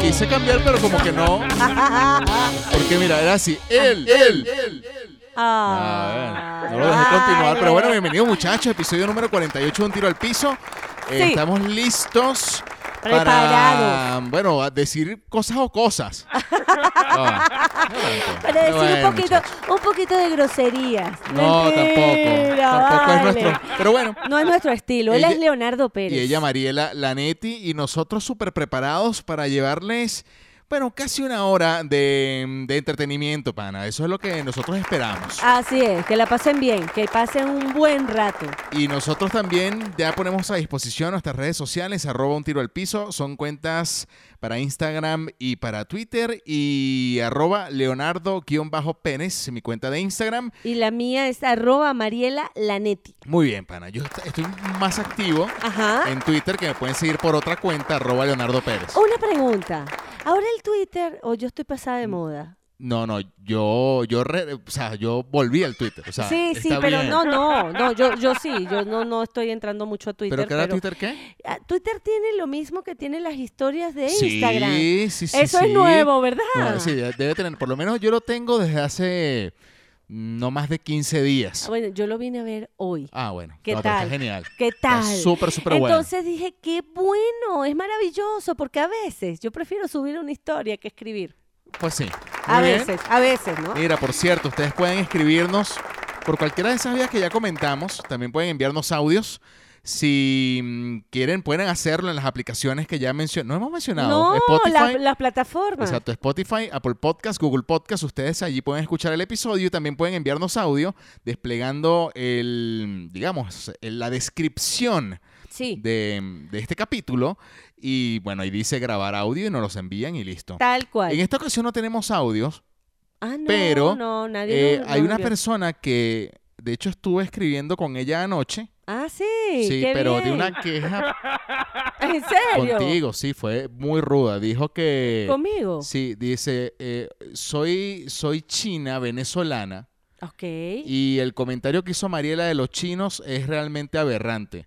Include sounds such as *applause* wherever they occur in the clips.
quise cambiar, pero como que no. Porque mira, era así. Él, él. Ah, A ver, no lo dejé continuar. Pero bueno, bienvenidos muchachos. Episodio número 48 de Un Tiro al Piso. Eh, Sí. Estamos listos para, Preparados. bueno, decir cosas o cosas. *laughs* Ah. Para decir Bueno, un poquito, un poquito de groserías. No, tampoco. Mentira, Tampoco es vale. nuestro. Pero bueno. No es nuestro estilo. Él es Leonardo Pérez. Y ella, Mariela Lanetti, y nosotros súper preparados para llevarles, bueno, casi una hora de, de entretenimiento, pana. Eso es lo que nosotros esperamos. Así es, que la pasen bien, que pasen un buen rato. Y nosotros también ya ponemos a disposición nuestras redes sociales, arroba un tiro al piso, son cuentas para Instagram y para Twitter, y arroba leonardo-pérez, mi cuenta de Instagram. Y la mía es arroba Mariela Lanetti. Muy bien, pana. Yo est- estoy más activo Ajá. en Twitter, que me pueden seguir por otra cuenta, arroba leonardo pérez. Una pregunta. Ahora el Twitter, o yo estoy pasada Mm. de moda. No, no, yo, yo, re- o sea, yo volví al Twitter. O sea, sí, sí, pero bien. no, no, no, yo, yo sí, yo no, no estoy entrando mucho a Twitter. ¿Pero qué era Twitter qué? Ah, Twitter tiene lo mismo que tiene las historias de Sí, Instagram. sí, sí, Eso sí. es nuevo, ¿verdad? No, sí, de- debe tener, por lo menos yo lo tengo desde hace no más de 15 días. Ah, Bueno, yo lo vine a ver hoy. Ah, bueno. ¿Qué No, tal? Está genial. ¿Qué tal? súper, súper bueno. Entonces dije, qué bueno, es maravilloso, porque a veces yo prefiero subir una historia que escribir. Pues sí. A bien. veces, a veces, ¿no? Mira, por cierto, ustedes pueden escribirnos por cualquiera de esas vías que ya comentamos. También pueden enviarnos audios. Si mm, quieren, pueden hacerlo en las aplicaciones que ya mencionamos. No hemos mencionado. No, Spotify. la- las plataformas. Exacto, Spotify, Apple Podcast, Google Podcast, ustedes allí pueden escuchar el episodio y también pueden enviarnos audio desplegando el, digamos, la descripción Sí, de, de este capítulo y bueno, ahí dice grabar audio y nos los envían y listo. tal cual. En esta ocasión no tenemos audios, ah, no, pero, no, nadie eh, hay una persona que de hecho estuve escribiendo con ella anoche, Ah, sí, sí, qué pero de una queja *laughs* ¿En serio? contigo, sí, fue muy ruda, dijo que... ¿Conmigo? Sí, dice, eh, soy, soy china, venezolana, Ok. y el comentario que hizo Mariela de los chinos es realmente aberrante.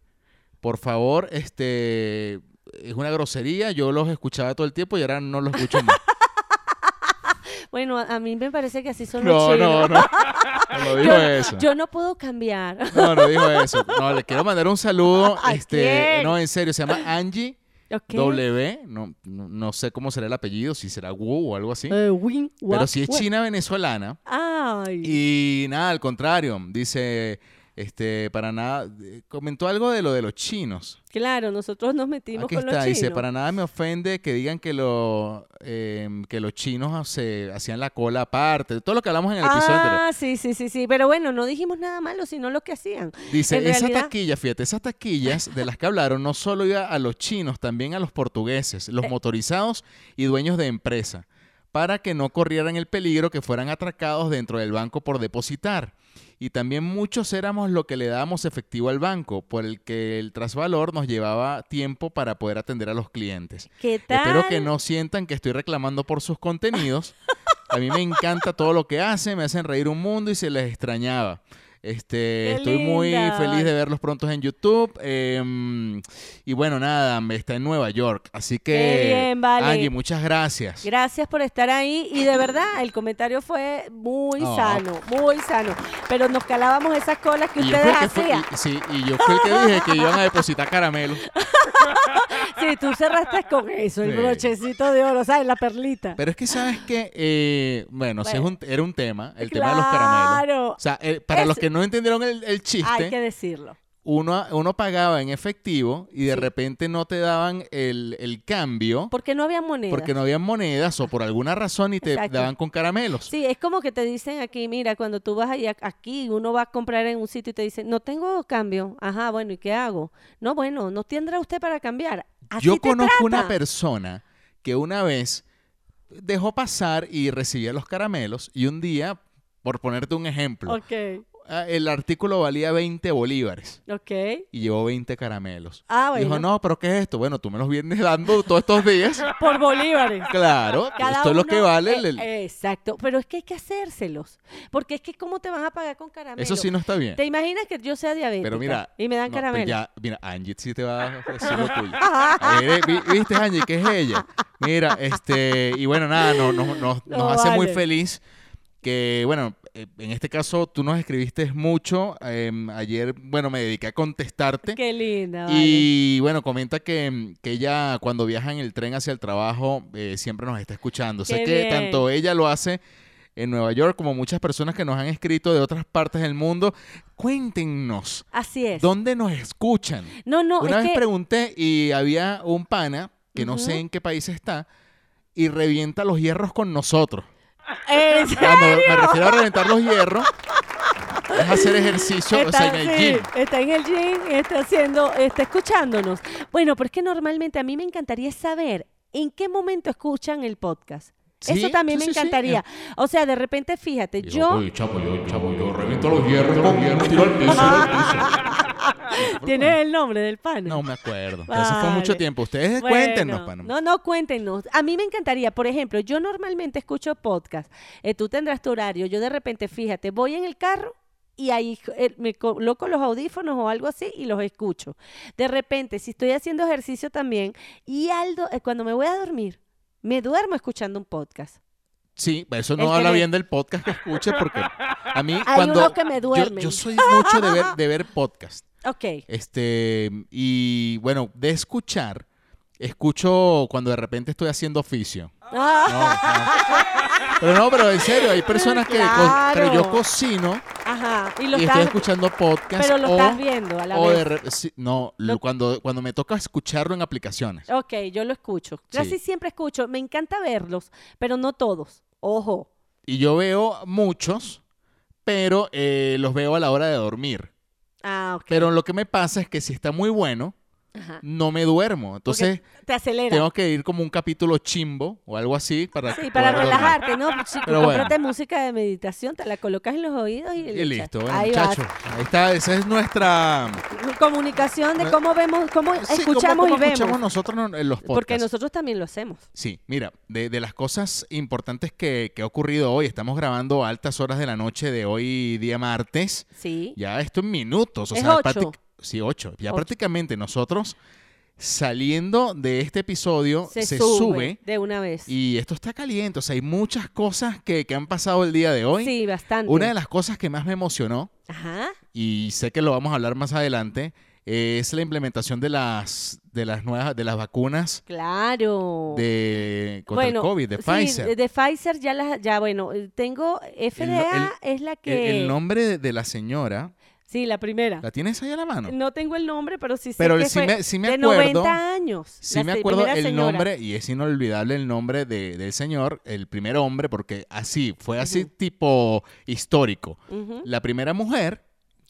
Por favor, este, es una grosería, yo los escuchaba todo el tiempo y ahora no los escucho más. *laughs* Bueno, a, mí me parece que así son no, los no, chinos. no, no dijo *laughs* yo, eso. yo no puedo cambiar. No, no dijo eso. No, le quiero mandar un saludo, *laughs* ¿A este, quién? no, en serio, se llama Angie Ok. W, no, no, no sé cómo será el apellido, si será Wu o algo así. Eh, win, Pero si es china venezolana, Ay. Y nada, al contrario, dice, este, para nada, eh, comentó algo de lo de los chinos. Claro, nosotros nos metimos Aquí con está, los dice, chinos. para nada me ofende que digan que, lo, em, que los chinos se hacían la cola aparte, todo lo que hablamos en el episodio anterior. Ah, sí, sí, sí, sí. Pero bueno, no dijimos nada malo, sino lo que hacían. Dice, en esa realidad- taquilla, fíjate, esas taquillas de las que hablaron no solo iba a los chinos, también a los portugueses, Eh. los motorizados y dueños de empresa, para que no corrieran el peligro que fueran atracados dentro del banco por depositar. Y también muchos éramos lo que le dábamos efectivo al banco, por el que el trasvalor nos llevaba tiempo para poder atender a los clientes. ¿Qué tal? Espero que no sientan que estoy reclamando por sus contenidos. A mí me encanta todo lo que hacen, me hacen reír un mundo y se les extrañaba. Este, estoy muy feliz de verlos prontos en YouTube. em, y bueno, nada, está en Nueva York. Así que, bien, vale. Angie, muchas gracias. Gracias por estar ahí y de verdad el comentario fue muy Oh. sano, muy sano. Pero nos calábamos esas colas que Y ustedes que fue- hacían. y- sí, y yo fui el que dije que iban a *laughs* depositar caramelos. *laughs* Sí, tú cerraste con eso, el brochecito de oro, ¿sabes? La perlita. Pero es que, ¿sabes qué? Eh, bueno, sí es un- era un tema, el tema de los caramelos. Claro. O sea, eh, para los que no entendieron el, el chiste, Hay que decirlo. uno, uno pagaba en efectivo y de Sí. repente no te daban el, el cambio Porque no había moneda. porque no habían monedas o por alguna razón y te Exacto. daban con caramelos. Sí, es como que te dicen aquí, mira, cuando tú vas ahí, aquí, uno va a comprar en un sitio y te dicen, no tengo cambio. Ajá, bueno, ¿y qué hago? No, bueno, no tendrá usted para cambiar. Así Yo conozco una persona que una vez dejó pasar y recibía los caramelos y un día, por ponerte un ejemplo, Ok. Ah, el artículo valía 20 bolívares Ok. y llevó 20 caramelos. Ah, bueno. Dijo, no, pero ¿qué es esto? Bueno, tú me los vienes dando todos estos días. *laughs* Por bolívares. Claro, Cada esto es lo que vale. eh, el- exacto. Pero es que hay que hacérselos. Porque es que, ¿cómo te van a pagar con caramelo? eso sí no está bien. ¿Te imaginas que yo sea diabética Pero mira, y me dan no, pero caramelo? ya, mira, Angie sí te va a ofrecer lo tuyo. A *laughs* ver, eh, vi- ¿Viste, Angie? ¿Qué es ella? Mira, este, y bueno, nada, no, no- nos- No nos hace muy feliz que, bueno, en este caso tú nos escribiste mucho. em, ayer, bueno, me dediqué a contestarte. Qué linda, vale. Y bueno, comenta que, que ella cuando viaja en el tren hacia el trabajo eh, siempre nos está escuchando. sé que tanto ella lo hace en Nueva York como muchas personas que nos han escrito de otras partes del mundo. Cuéntenos, Así es. ¿dónde nos escuchan? No, no, Una es vez que... pregunté y había un pana que no sé en qué país está y revienta los hierros con nosotros. ¿En Cuando me refiero a reventar los hierros, es hacer ejercicio o sea, Está, en el sí, gym. está en el gym, está haciendo, está escuchándonos. Bueno, pero es que normalmente a mí me encantaría saber en qué momento escuchan el podcast. Sí, Eso también sí, me sí, sí. encantaría. O sea, de repente, fíjate, Y yo Oye, chavo, yo, chavo, yo reviento los hierros con hierros, tiro al piso, *laughs* tienes el nombre del pana. No me acuerdo. Eso fue mucho tiempo. Ustedes Bueno, cuéntenos, pana. No, no, cuéntenos. A mí me encantaría, por ejemplo, yo normalmente escucho podcast. Eh, tú tendrás tu horario. Yo de repente, fíjate, voy en el carro y ahí eh, me coloco los audífonos o algo así y los escucho. De repente, si estoy haciendo ejercicio también y algo, eh, cuando me voy a dormir, me duermo escuchando un podcast. Sí, eso no habla me- bien del podcast que escuche porque a mí Hay cuando unos que me yo- duermen. Yo, soy mucho de ver, de ver podcast. *laughs* Ok. Este, y bueno, de escuchar, escucho cuando de repente estoy haciendo oficio. No. *laughs* Pero no, pero en serio, hay personas que... Pero yo cocino ajá. Y lo y estás, estoy escuchando podcast. pero lo o, estás viendo a la o vez. de sí, no, lo- Lo- cuando, cuando me toca escucharlo en aplicaciones. Ok, yo lo escucho. Casi Sí. siempre escucho. Me encanta verlos, pero no todos. Ojo. Y yo veo muchos, pero eh, los veo a la hora de dormir. Ah, ok. Pero lo que me pasa es que si está muy bueno, no me duermo. Entonces, Tengo que ir como un capítulo chimbo o algo así para. Sí, para relajarte, dormir. ¿no? Si Pero bueno. música de meditación, te la colocas en los oídos y, y listo. Bueno, ahí muchachos, ahí está, esa es nuestra comunicación de cómo vemos, cómo escuchamos y vemos. nosotros. Porque nosotros también lo hacemos. Sí, mira, de, las cosas importantes que, que, ha ocurrido hoy, estamos grabando a altas horas de la noche de hoy, día martes. Sí. Ya esto en minutos, o es sea, 8. Sí, ocho. Ya Ocho. prácticamente nosotros saliendo de este episodio Se, se, sube, sube, de una vez. y esto está caliente. O sea, hay muchas cosas que, que han pasado el día de hoy. Sí, bastante. Una de las cosas que más me emocionó, Ajá. y sé que lo vamos a hablar más adelante, es la implementación de las, de las nuevas, de las vacunas Claro. de, contra bueno, el COVID, de sí, Pfizer. De, de Pfizer ya las, ya bueno, tengo FDA es la El, que. el nombre de, de la señora, Sí, la primera. ¿la tienes ahí a la mano? No tengo el nombre, pero sí sé Pero que sí fue me- sí me de acuerdo- 90 años. Sí la me acuerdo el señora. nombre y es inolvidable el nombre de- del señor, el primer hombre, porque así, fue así tipo histórico. La primera mujer,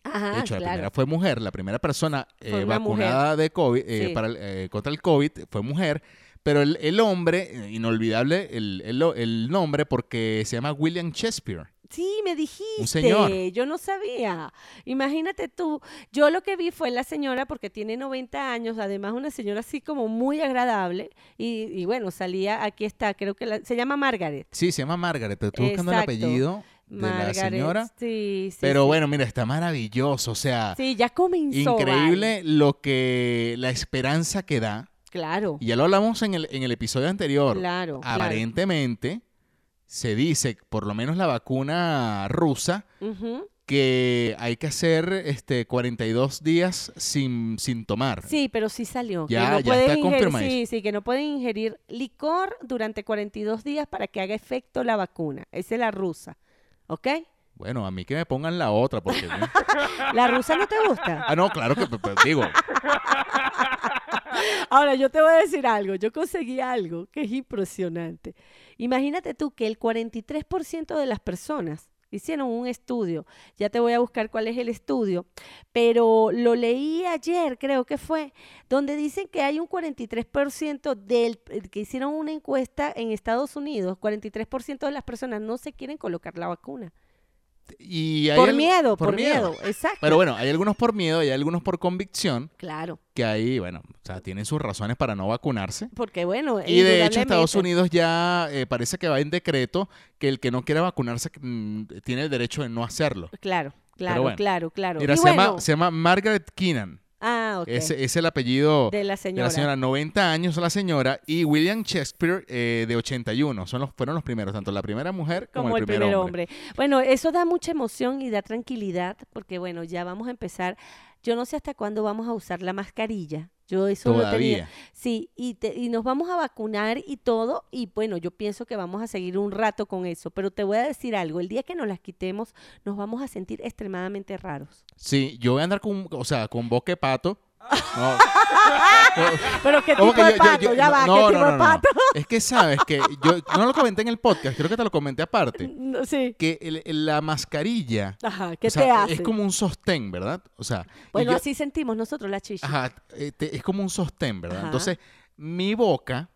Ajá, de hecho, la claro. primera fue mujer, la primera persona eh, vacunada de COVID, eh, Sí. para el- eh, contra el COVID fue mujer, pero el, el hombre, eh, inolvidable el, el- el nombre porque se llama William Shakespeare. Sí, me dijiste. señor. Yo no sabía. Imagínate tú. Yo lo que vi fue la señora, porque tiene 90 años, además una señora así como muy agradable. Y, y bueno, salía, aquí está, creo que la- se llama Margaret. Sí, se llama Margaret, estoy buscando el apellido de la señora. Sí, sí. Pero sí. bueno, mira, está maravilloso, o sea, Sí, ya comenzó. increíble vale. lo que, la esperanza que da. Claro. Y ya lo hablamos en el, en el episodio anterior. Claro. claro. Se dice, por lo menos la vacuna rusa, que hay que hacer este 42 días sin, sin tomar. Sí, pero sí salió. que Ya- no ya está confirmadísimo. Sí, sí, que no pueden ingerir licor durante 42 días para que haga efecto la vacuna. Esa es la rusa. ¿Ok? Bueno, a mí que me pongan la otra, porque... *laughs* ¿La rusa no te gusta? ah, no, claro que, pero digo, *laughs* Ahora, yo te voy a decir algo. Yo conseguí algo que es impresionante. Imagínate tú que el 43% de las personas hicieron un estudio. Ya te voy a buscar cuál es el estudio. Pero lo leí ayer, creo que fue, donde dicen que hay un 43% del que hicieron una encuesta en Estados Unidos. 43% de las personas no se quieren colocar la vacuna. Y Por miedo, por, miedo. exacto. Pero bueno, hay algunos por miedo y hay algunos por convicción claro, que ahí, bueno, o sea, tienen sus razones para no vacunarse. porque bueno, Y de hecho, Estados Unidos ya eh, parece que va en decreto que el que no quiera vacunarse mm, tiene el derecho de no hacerlo. Claro, claro, bueno. claro, claro. Mira, y se, bueno, llama, se llama Margaret Keenan. Ah, ok, Ese es el apellido de la de señora. la señora. 90 años la señora. Y William Shakespeare eh, de 81. Son los, fueron los primeros, tanto la primera mujer como, como el primer, hombre. Bueno, eso da mucha emoción y da tranquilidad, porque bueno, ya vamos a empezar. Yo no sé hasta cuándo vamos a usar la mascarilla. Yo eso lo tenía. Todavía. Sí, y, te- y nos vamos a vacunar y todo, y bueno, yo pienso que vamos a seguir un rato con eso, pero te voy a decir algo, el día que nos las quitemos, nos vamos a sentir extremadamente raros. Sí, yo voy a andar con, o sea, con boca de pato. No, Pero qué ¿Cómo tipo que de yo- pato, yo- ya va, no, qué tipo no, de pato. Es que sabes que yo no lo comenté en el podcast, creo que te lo comenté aparte. Sí. Que el- la mascarilla Ajá, ¿qué o sea, te hace? es como un sostén, ¿verdad? O sea, Bueno, así sentimos nosotros la chicha. ajá, eh, es como un sostén, ¿verdad? Ajá. Entonces, mi boca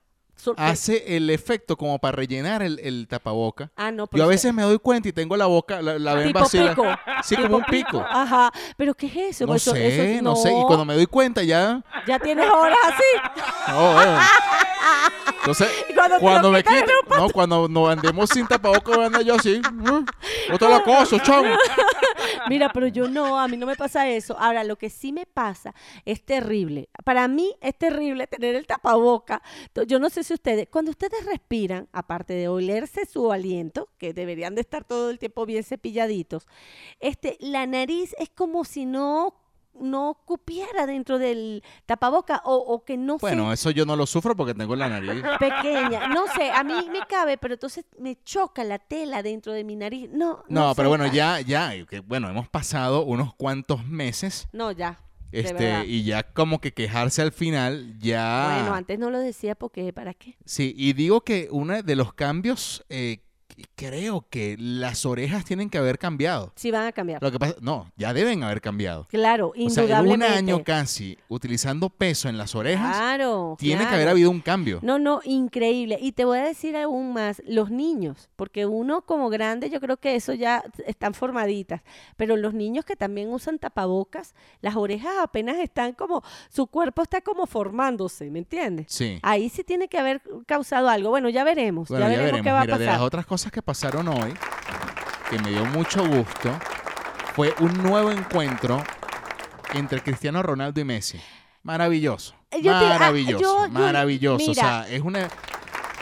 hace el efecto como para rellenar el, el tapaboca. Ah, no, Yo a veces me doy cuenta y tengo la boca, la, la ven tipo vacía. pico. Sí, tipo como un pico. Ajá, pero ¿qué es eso? No eso- sé, eso- no sé. Y cuando me doy cuenta ya... Ya tienes horas así. No, bueno. *laughs* Entonces, *laughs* cuando me no, cuando nos andemos sin tapabocas, voy a andar yo así. "Mm, Otra la *laughs* cosa, chamo. *laughs* Mira, pero yo no, a mí no me pasa eso. Ahora, lo que sí me pasa es terrible. Para mí es terrible tener el tapaboca. Yo no sé si ustedes, cuando ustedes respiran, aparte de olerse su aliento, que deberían de estar todo el tiempo bien cepilladitos, este, la nariz es como si no no cupiera dentro del tapaboca o, o que no Bueno, se eso yo no lo sufro porque tengo la nariz. *laughs* pequeña. No sé, a mí me cabe, pero entonces me choca la tela dentro de mi nariz. No, No, pero bueno, ya, ya, que, bueno, hemos pasado unos cuantos meses No, ya. este, y ya como que quejarse al final, ya... Bueno, antes no lo decía porque ¿para qué? Sí, y digo que uno de los cambios, eh, creo que las orejas tienen que haber cambiado. Sí van a cambiar. Lo que pasa, no, ya deben haber cambiado. Claro, O sea, en indudablemente. un año casi utilizando peso en las orejas, Claro, tiene que haber habido un cambio. No, no, increíble. Y te voy a decir aún más, los niños, porque uno como grande yo creo que eso ya están formaditas, pero los niños que también usan tapabocas, las orejas apenas están como, su cuerpo está como formándose, ¿me entiendes? Sí. Ahí sí tiene que haber causado algo. Bueno, ya veremos, Bueno, ya, ya, veremos, veremos. qué va Mira, de a las pasar. otras cosas que pasaron hoy, que me dio mucho gusto, fue un nuevo encuentro entre Cristiano Ronaldo y Messi. Maravilloso. Eh, te- ah, maravilloso. yo- yo- maravilloso. o sea, es una,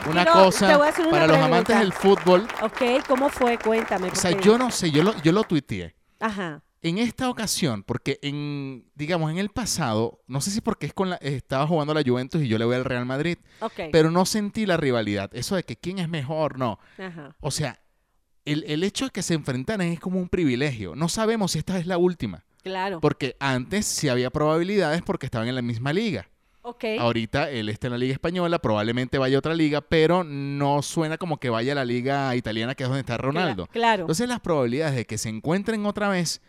una cosa una para los amantes del fútbol. Ok, ¿cómo fue? Cuéntame. O sea, yo no sé, yo lo, yo lo tuiteé. Ajá, En esta ocasión, porque en, digamos, en el pasado, no sé si porque es con la, estaba jugando la Juventus y yo le voy al Real Madrid, ok. pero no sentí la rivalidad. Eso de que quién es mejor, no. Ajá. O sea, el, el hecho de que se enfrentaran es como un privilegio. No sabemos si esta es la última. Claro. Porque antes sí había probabilidades porque estaban en la misma liga. Ok. Ahorita él está en la liga española, probablemente vaya a otra liga, pero no suena como que vaya a la liga italiana, que es donde está Ronaldo. Cla- Claro. Entonces las probabilidades de que se encuentren otra vez,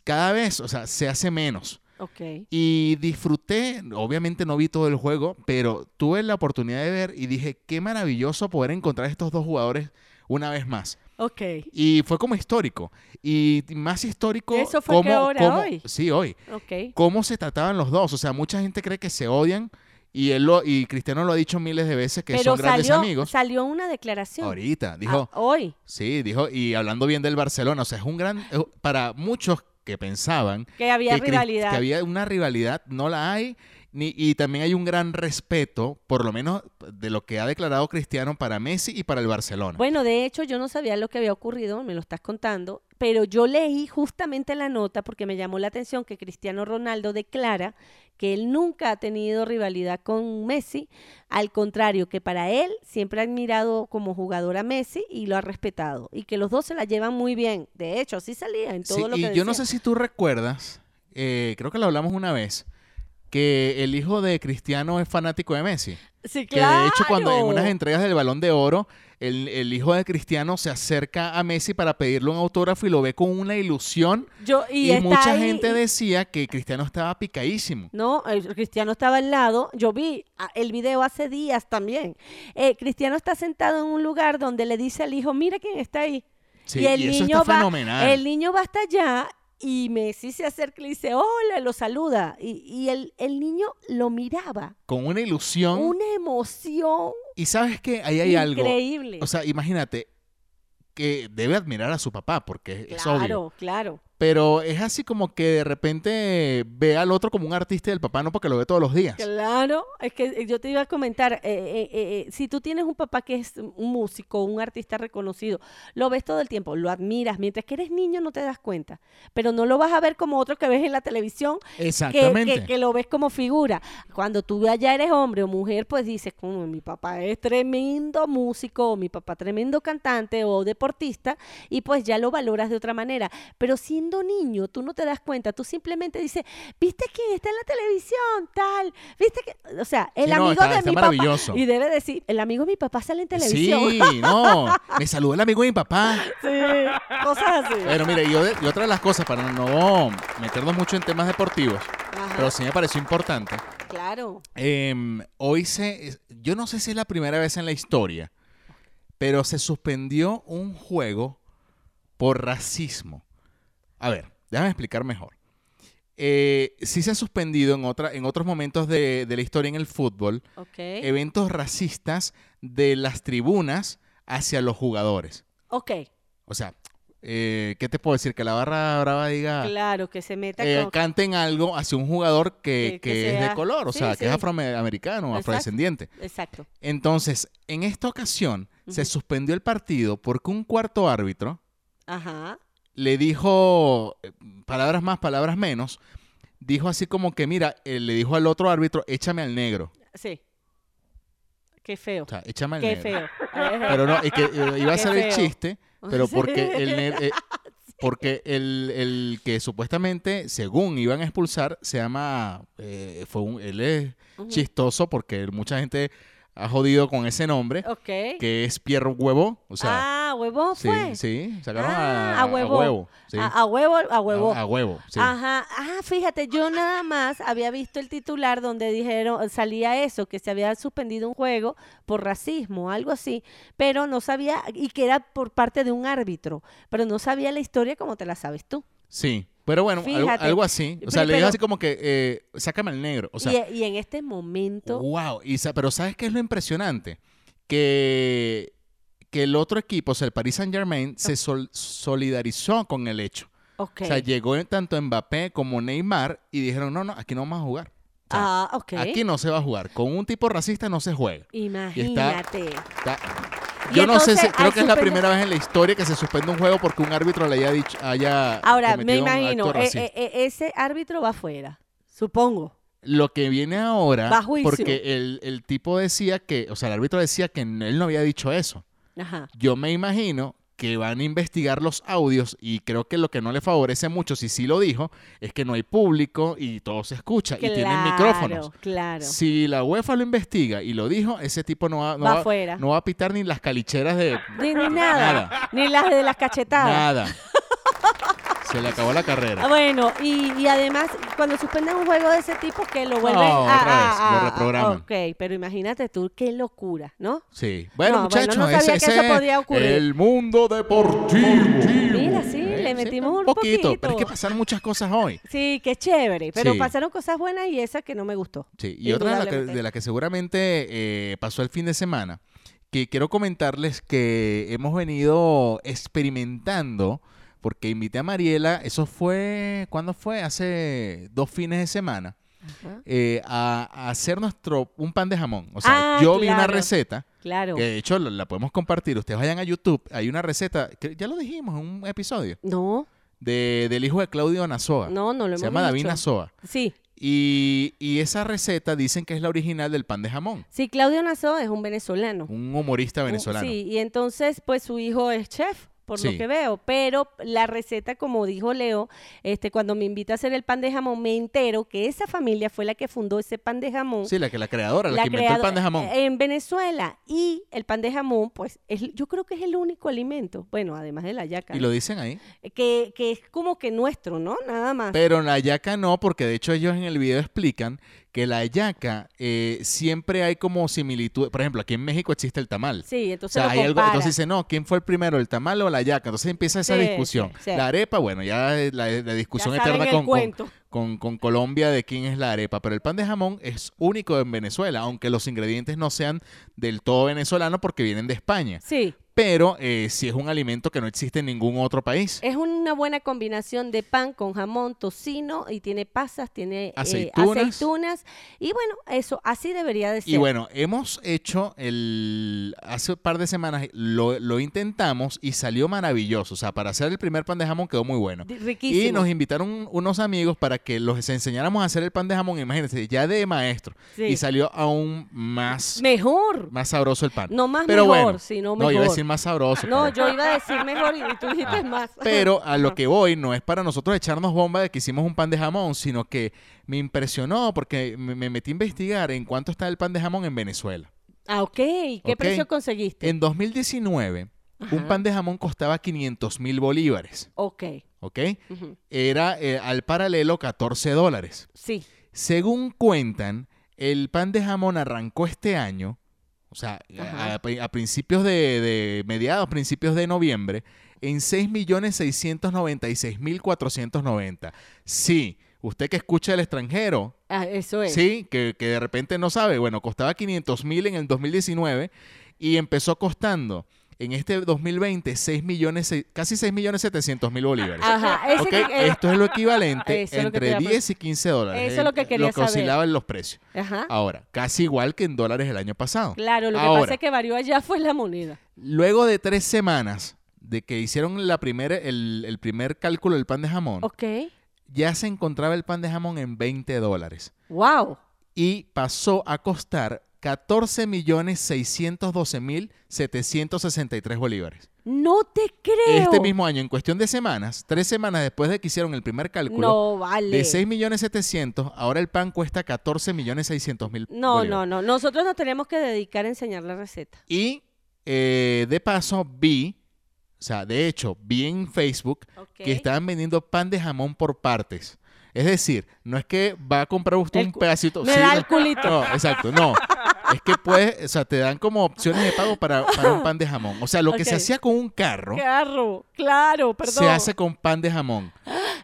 cada vez, o sea, se hace menos. ok. Y disfruté, obviamente no vi todo el juego, pero tuve la oportunidad de ver y dije, qué maravilloso poder encontrar estos dos jugadores una vez más. Ok. Y fue como histórico. Y más histórico. ¿Eso fue cómo- qué hora? cómo- ¿Hoy? Sí, hoy. Ok. Cómo se trataban los dos. O sea, mucha gente cree que se odian. Y él lo, y Cristiano lo ha dicho miles de veces que Pero son grandes salió, amigos. salió una declaración. Ahorita, dijo. Ah, hoy. Sí, dijo. Y hablando bien del Barcelona. O sea, es un gran. eh, Para muchos que pensaban Que había que, rivalidad. que había una rivalidad, no la hay. Ni, y también hay un gran respeto, por lo menos de lo que ha declarado Cristiano para Messi y para el Barcelona. Bueno, de hecho, yo no sabía lo que había ocurrido, me lo estás contando, pero yo leí justamente la nota porque me llamó la atención que Cristiano Ronaldo declara que él nunca ha tenido rivalidad con Messi, al contrario, que para él siempre ha admirado como jugador a Messi y lo ha respetado, y que los dos se la llevan muy bien. De hecho, así salía en todo Sí, lo y que yo no sé si tú recuerdas, eh, creo que lo hablamos una vez, que el hijo de Cristiano es fanático de Messi. Sí, Que de hecho cuando en claro. unas entregas del Balón de Oro, el, el hijo de Cristiano se acerca a Messi para pedirle un autógrafo y lo ve con una ilusión. Yo, y Y, mucha ahí- gente decía que Cristiano estaba picadísimo. No, el Cristiano estaba al lado. Yo vi ah, el video hace días también. Eh, Cristiano está sentado en un lugar donde le dice al hijo, mira quién está ahí. Sí, y el y niño va, fenomenal. el niño va hasta allá y Messi se acerca y le dice, hola, lo saluda. Y, y el, el niño lo miraba. Con una ilusión. Una emoción Y sabes que ahí hay algo. increíble. O sea, imagínate que debe admirar a su papá, porque es obvio. claro, claro. Pero es así como que de repente ve al otro como un artista del papá, no porque lo ve todos los días. Claro, es que eh, yo te iba a comentar, eh, eh, eh, si tú tienes un papá que es un músico, un artista reconocido, lo ves todo el tiempo, lo admiras, mientras que eres niño no te das cuenta, pero no lo vas a ver como otro que ves en la televisión, que, Exactamente. que- que lo ves como figura. Cuando tú ya eres hombre o mujer, pues dices, como mi papá es tremendo músico, o mi papá tremendo cantante o deportista, y pues ya lo valoras de otra manera. Pero siendo niño, tú no te das cuenta, tú simplemente dices, ¿viste quién está en la televisión? Tal, ¿viste que? O sea, el Sí, no, amigo está- de está mi papá. Y debe decir, el amigo de mi papá sale en televisión. Sí, no. Me saludó el amigo de mi papá. *laughs* Sí, cosas así. Bueno, mire, yo y otra de las cosas, para no meternos mucho en temas deportivos, Ajá, pero sí me pareció importante. claro. em, hoy se. Yo no sé si es la primera vez en la historia, pero se suspendió un juego por racismo. A ver, déjame explicar mejor. Eh, sí se ha suspendido en, otra, en otros momentos de, de la historia en el fútbol eventos racistas de las tribunas hacia los jugadores. ok, O sea, eh, ¿qué te puedo decir? Que la barra brava diga, claro, que se meta eh, con... canten algo hacia un jugador que, Que- que que es sea- de color, o sí, sea, que es afroamericano, Exacto. afrodescendiente. Exacto. Entonces, en esta ocasión se suspendió el partido porque un cuarto árbitro Ajá. Le dijo, eh, palabras más, palabras menos, dijo así como que, mira, eh, le dijo al otro árbitro, échame al negro. Sí. Qué feo. O sea, échame al Qué negro. feo. *laughs* Pero no, es que eh, iba a *laughs* Qué ser el chiste, *laughs* pero porque el, eh, porque el, el que supuestamente, según iban a expulsar, se llama, eh, fue un, él es chistoso porque mucha gente ha jodido con ese nombre, que es Pierre Huevo, o sea, ah, huevo fue. sí, sacaron Ah, a, a huevo. sí. a, a huevo, a huevo. A, a huevo, sí. Ajá, ah, fíjate, yo nada más había visto el titular donde dijeron, salía eso, que se había suspendido un juego por racismo, algo así, pero no sabía, y que era por parte de un árbitro, pero no sabía la historia como te la sabes tú. Sí, pero bueno, algo, así. O sea, Pero- le dijo así como que, eh, sácame al negro. O sea, y, y en este momento, wow. Y, sa- pero ¿sabes qué es lo impresionante? Que, que el otro equipo, o sea, el Paris Saint Germain, se sol- solidarizó con el hecho. ok. O sea, llegó tanto Mbappé como Neymar y dijeron, no, no, aquí no vamos a jugar. O sea, ah, ok. Aquí no se va a jugar. Con un tipo racista no se juega. Imagínate. Está- Y Yo no sé, si, creo que es la primera vez en la historia que se suspende un juego porque un árbitro le haya dicho, haya Ahora, me un imagino, acto eh, eh, eh, ese árbitro va afuera, supongo. Lo que viene ahora, Va a juicio. porque el, el tipo decía que, o sea, el árbitro decía que él no había dicho eso. Ajá. Yo me imagino que van a investigar los audios y creo que lo que no le favorece mucho, si sí lo dijo, es que no hay público y todo se escucha y tienen micrófonos. Claro. Si la UEFA lo investiga y lo dijo, ese tipo no va, no Va va- afuera. no va a pitar ni las calicheras de Ni, ni nada, Nada. ni las de las cachetadas. nada. Se le acabó la Ah, carrera. Bueno, y, y además, cuando suspenden un juego de ese tipo, que lo vuelven No, a, otra vez, a- lo reprograman. Ok, pero imagínate tú, qué locura, ¿no? Sí. Bueno, No, bueno, muchachos, no sabía ese, que eso podía ocurrir. el mundo deportivo. Mira, sí, Eh, le sí, metimos un poquito. poquito. Pero es que pasaron muchas cosas hoy. Sí, qué chévere, pero Sí. pasaron cosas buenas y esa que no me gustó. Sí, y otra de la que, de la que seguramente eh, pasó el fin de semana, que quiero comentarles que hemos venido experimentando, porque invité a Mariela, eso fue, ¿cuándo fue? Hace dos fines de semana, eh, a, a hacer nuestro, un pan de jamón. O sea, Ah, yo vi una receta, Claro. que de hecho la, la podemos compartir, ustedes vayan a YouTube, hay una receta, que ya lo dijimos en un episodio, No, de, del hijo de Claudio Nazoa. no, no lo hemos Se llama David. Nazoa. Sí, Y, y esa receta dicen que es la original del pan de jamón. sí, Claudio Nazo es un venezolano. Un humorista venezolano. Sí, y entonces, pues su hijo es chef, por Sí. lo que veo. Pero la receta, como dijo Leo, este, cuando me invita a hacer el pan de jamón, me entero que esa familia fue la que fundó ese pan de jamón. Sí, la que la creadora, la, la que inventó el pan de jamón. En Venezuela. Y el pan de jamón, pues, es- yo creo que es el único alimento, bueno, además de la yaca, y lo dicen ahí. que, que es como que nuestro, ¿no? Nada más. Pero la yaca no, porque de hecho ellos en el video explican que la hallaca eh, siempre hay como similitud. Por ejemplo, aquí en México existe el tamal. Sí, O entonces sea, lo hay algo, entonces dice, no, ¿quién fue el primero, el tamal o la hallaca? Entonces empieza esa Sí, discusión. sí, sí. La arepa, bueno, ya eh, la, la Ya discusión saben eterna con, con- con Colombia de quién es la arepa, pero el pan de jamón es único en Venezuela, aunque los ingredientes no sean del todo venezolanos porque vienen de España. Sí, Pero eh, sí es un alimento que no existe en ningún otro país. es una buena combinación de pan con jamón, tocino y tiene pasas, tiene eh, Aceitunas. Y bueno, eso así debería de ser. Y bueno, hemos hecho el. Hace un par de semanas lo, lo intentamos y salió maravilloso. O sea, para hacer el primer pan de jamón quedó muy bueno. Riquísimo. Y nos invitaron unos amigos para que los enseñáramos a hacer el pan de jamón. Imagínense, ya de maestro. Sí. Y salió aún más, Mejor. más sabroso el pan. No más Pero mejor, bueno, sino No, mejor. a decir más sabroso. No, pero- yo iba a decir mejor y tú dijiste más. Pero a lo que voy no es para nosotros echarnos bomba de que hicimos un pan de jamón, sino que me impresionó porque me, me metí a investigar en cuánto está el pan de jamón en Venezuela. Ah, ok. ¿Qué precio conseguiste? En 2019, un pan de jamón costaba 500 mil bolívares, Ok. ¿ok? Era eh, al paralelo 14 dólares. Sí. Según cuentan, el pan de jamón arrancó este año, o sea, a, principios de, de mediados, principios de noviembre, en 6.696.490. Sí, usted que escucha del extranjero, Ah, eso es. sí, que, que de repente no sabe, bueno, costaba 500 mil en el 2019 y empezó costando en este 2020 6 millones, casi 6 millones 700 mil bolívares. Ajá. Ese Ok, que- eh, Esto es lo equivalente es lo entre a 10 y 15 dólares. Eso es lo que quería Lo que saber. oscilaban los precios. Ajá. Ahora, casi igual que en dólares el año pasado. Claro, lo que pasa es que varió allá fue la moneda. Luego de tres semanas de que hicieron la primera, el, el primer cálculo del pan de jamón, ya se encontraba el pan de jamón en 20 dólares. Wow. Y pasó a costar 14 millones 612 mil 763 bolívares. No te creo. Este mismo año, en cuestión de semanas, tres semanas después de que hicieron el primer cálculo, No, vale. de 6 millones 700, ahora el pan cuesta 14 millones 600 mil No, bolívares. no, no. Nosotros nos tenemos que dedicar a enseñar la receta. Y eh, de paso vi, o sea, de hecho, vi en Facebook Ok. que estaban vendiendo pan de jamón por partes. Es decir, no es que va a comprar usted El un pedacito. me sí, da el culito. No, exacto, no. Es que puedes, o sea, te dan como opciones de pago para, para un pan de jamón. O sea, lo que se hacía con un carro, Carro, claro, perdón. se hace con pan de jamón.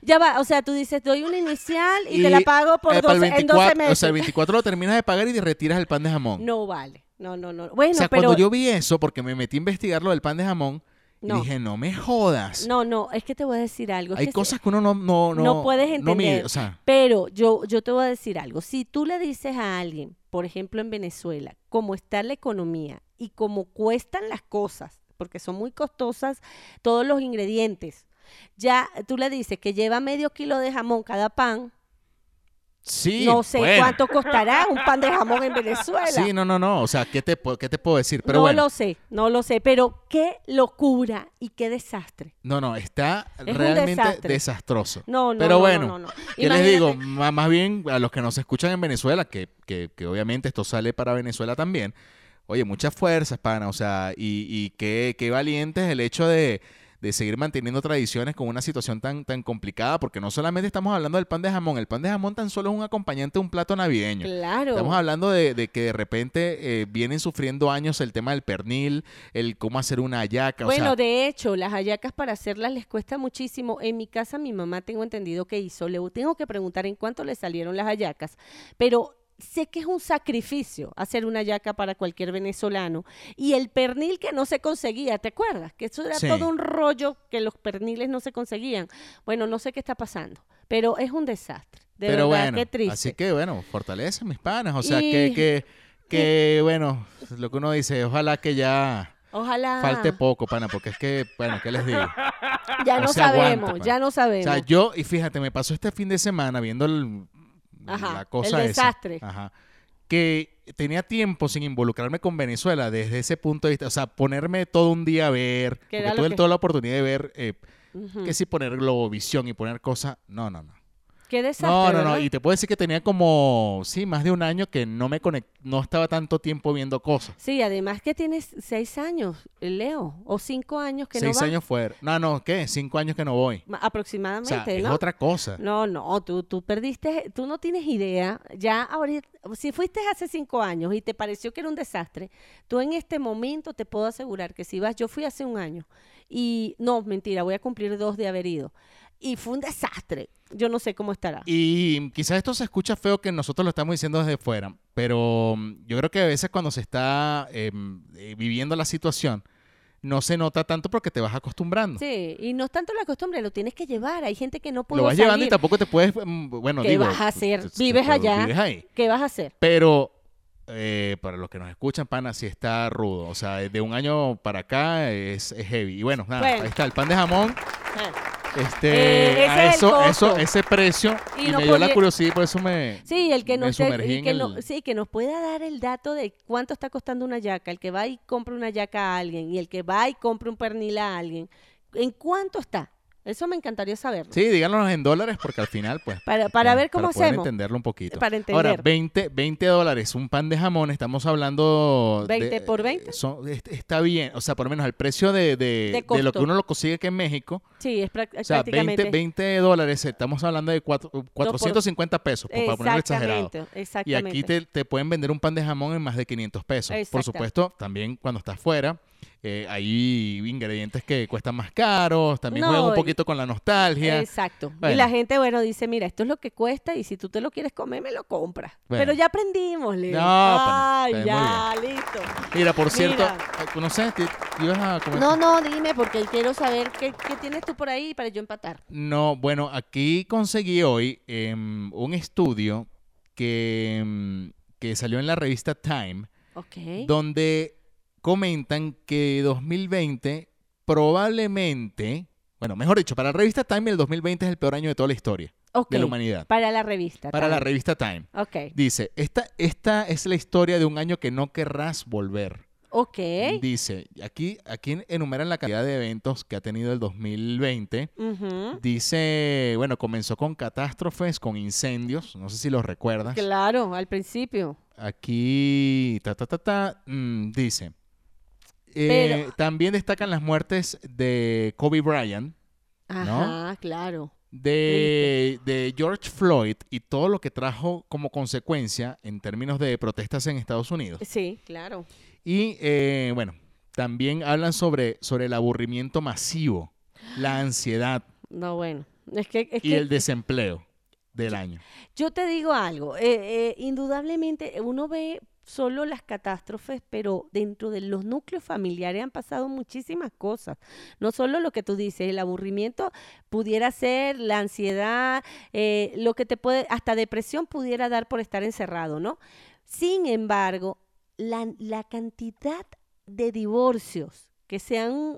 Ya va, o sea, tú dices, doy una inicial y, te la pago por eh, para el 12, en 12 24, meses. O sea, el 24 lo terminas de pagar y te retiras el pan de jamón. No vale. No, no, no. Bueno, o sea, pero cuando yo vi eso, porque me metí a investigar lo del pan de jamón, y dije, no me jodas. no, no, es que te voy a decir algo. es Hay que cosas que uno no, no, no, no puedes no mide, entender. o sea, Pero yo, yo te voy a decir algo. Si tú le dices a alguien, por ejemplo en Venezuela, cómo está la economía y cómo cuestan las cosas, porque son muy costosas todos los ingredientes, ya tú le dices que lleva medio kilo de jamón cada pan, sí. no sé bueno. cuánto costará un pan de jamón en *laughs* Venezuela. Sí, no, no, no. O sea, ¿qué te, pu- qué te puedo decir? Pero no bueno. lo sé, no lo sé, pero qué locura y qué desastre. No, no, está realmente desastroso. No, no, Pero no, bueno, no. ¿Qué les digo? Más bien a los que nos escuchan en Venezuela, que, que, que obviamente esto sale para Venezuela también. Oye, muchas fuerzas, pana. O sea, y, y qué, qué valiente es el hecho de, de seguir manteniendo tradiciones con una situación tan, tan complicada, porque no solamente estamos hablando del pan de jamón, el pan de jamón tan solo es un acompañante de un plato navideño. Claro. Estamos hablando de, de que de repente eh, vienen sufriendo años el tema del pernil, el cómo hacer una hallaca. o Bueno, sea, de hecho, las hallacas para hacerlas les cuesta muchísimo. En mi casa mi mamá tengo entendido que hizo, le tengo que preguntar en cuánto le salieron las hallacas, pero sé que es un sacrificio hacer una hallaca para cualquier venezolano y el pernil que no se conseguía, ¿te acuerdas? Que eso era Sí. todo un rollo que los perniles no se conseguían. Bueno, no sé qué está pasando, pero es un desastre. De pero verdad, bueno, qué triste. así que bueno, fortalece mis panas. O sea, Y- que, que, que bueno, lo que uno dice, ojalá que ya Ojalá falte poco, pana, porque es que, bueno, ¿qué les digo? ya no no se aguanta, sabemos, ya no O sabemos. sea, yo, y fíjate, me pasó este fin de semana viendo el- Ajá, la el cosa esa. desastre. Ajá. Que tenía tiempo sin involucrarme con Venezuela desde ese punto de vista. O sea, ponerme todo un día a ver. Porque tuve que- toda la oportunidad de ver eh, que si poner Globovisión y poner cosas. No, no, no. Qué desastre. No, no, no. ¿verdad? Y te puedo decir que tenía como, sí, más de un año que no me conect... no estaba tanto tiempo viendo cosas. Sí, además que tienes seis años, Leo, o cinco años que Seis no vas. años fuera. No, no, ¿qué? Cinco años que no voy. ma- O sea, aproximadamente, es ¿no? otra cosa. No, no, tú, tú perdiste, tú no tienes idea. Ya ahorita, si fuiste hace cinco años y te pareció que era un desastre, tú en este momento te puedo asegurar que si vas, yo fui hace un año y, no, mentira, voy a cumplir dos de haber ido. Y fue un desastre. Yo no sé cómo estará. Y quizás esto se escucha feo que nosotros lo estamos diciendo desde fuera, pero mm, yo creo que a veces cuando se está em, eh, viviendo la situación, no se nota tanto porque te vas acostumbrando. Sí, y no es tanto la costumbre, lo tienes que llevar. Hay gente que no puede lo vas llevando y tampoco te puedes, mm, bueno, ¿Qué digo, vas a hacer? te- Vives allá. Vives ahí. ¿Qué vas a hacer? Pero eh, para los que nos escuchan, pana, sí está rudo. O sea, de un año para acá es, es heavy. Y bueno, nada, Bueno. ahí está el pan de jamón. Ah. Este, Eh, a es eso, eso, costo. ese precio. Y Y, no me dio la curiosidad por eso me. Sí, el que nos te- y no- sí, que nos pueda dar el dato de cuánto está costando una yaca, el que va y compra una yaca a alguien y el que va y compra un pernil a alguien, ¿en cuánto está? Eso me encantaría saberlo. Sí, díganos en dólares porque al final, pues. Para, para eh, ver cómo para poder hacemos. entenderlo un poquito. Para Ahora, entender. 20, 20 dólares, un pan de jamón, estamos hablando... de- 20 por 20. son- est- está bien, o sea, por lo menos el precio de, de, De de lo que uno lo consigue aquí en México, Sí, es prac- o sea, 20, prácticamente. 20 dólares, estamos hablando de cuatro- 450 pesos, por- para ponerlo exagerado. exactamente, Y aquí te, te pueden vender un pan de jamón en más de 500 pesos. Por supuesto, también cuando estás fuera, eh, hay ingredientes que cuestan más caros, también No, juegan un poquito con la nostalgia. Exacto. Y la gente, bueno, dice, mira, esto es lo que cuesta y si tú te lo quieres comer, me lo compras. Bueno. Pero ya aprendimos, Leo. No, pana, Ay, muy ya, listo. Mira, por cierto, Mira. no sé, te- ibas a. No, no, dime, porque quiero saber qué, qué tienes tú por ahí para yo empatar. No, bueno, aquí conseguí hoy em, un estudio que, em, que salió en la revista Time, Ok. donde comentan que 2020 probablemente, bueno, mejor dicho, para la revista Time el 2020 es el peor año de toda la historia de la humanidad. Para la revista. Para la revista Time. Ok. Dice, esta, esta es la historia de un año que no querrás volver. Ok. Dice, aquí, aquí enumeran la cantidad de eventos que ha tenido el 2020. Ujú. Dice, bueno, comenzó con catástrofes, con incendios, no sé si los recuerdas. Claro, al principio. Aquí, ta, ta, ta, ta, mm, dice. Eh, Pero- También destacan las muertes de Kobe Bryant, Ajá, claro. de, de George Floyd y todo lo que trajo como consecuencia en términos de protestas en Estados Unidos. Sí, claro. Y eh, bueno, también hablan sobre, sobre el aburrimiento masivo, la ansiedad No, bueno. Es que, es y que el desempleo del año. yo te digo algo. eh, eh, indudablemente uno ve solo las catástrofes, pero dentro de los núcleos familiares han pasado muchísimas cosas. No solo lo que tú dices, el aburrimiento pudiera ser la ansiedad, eh, lo que te puede, hasta depresión pudiera dar por estar encerrado, ¿no? Sin embargo, la, la cantidad de divorcios que se han,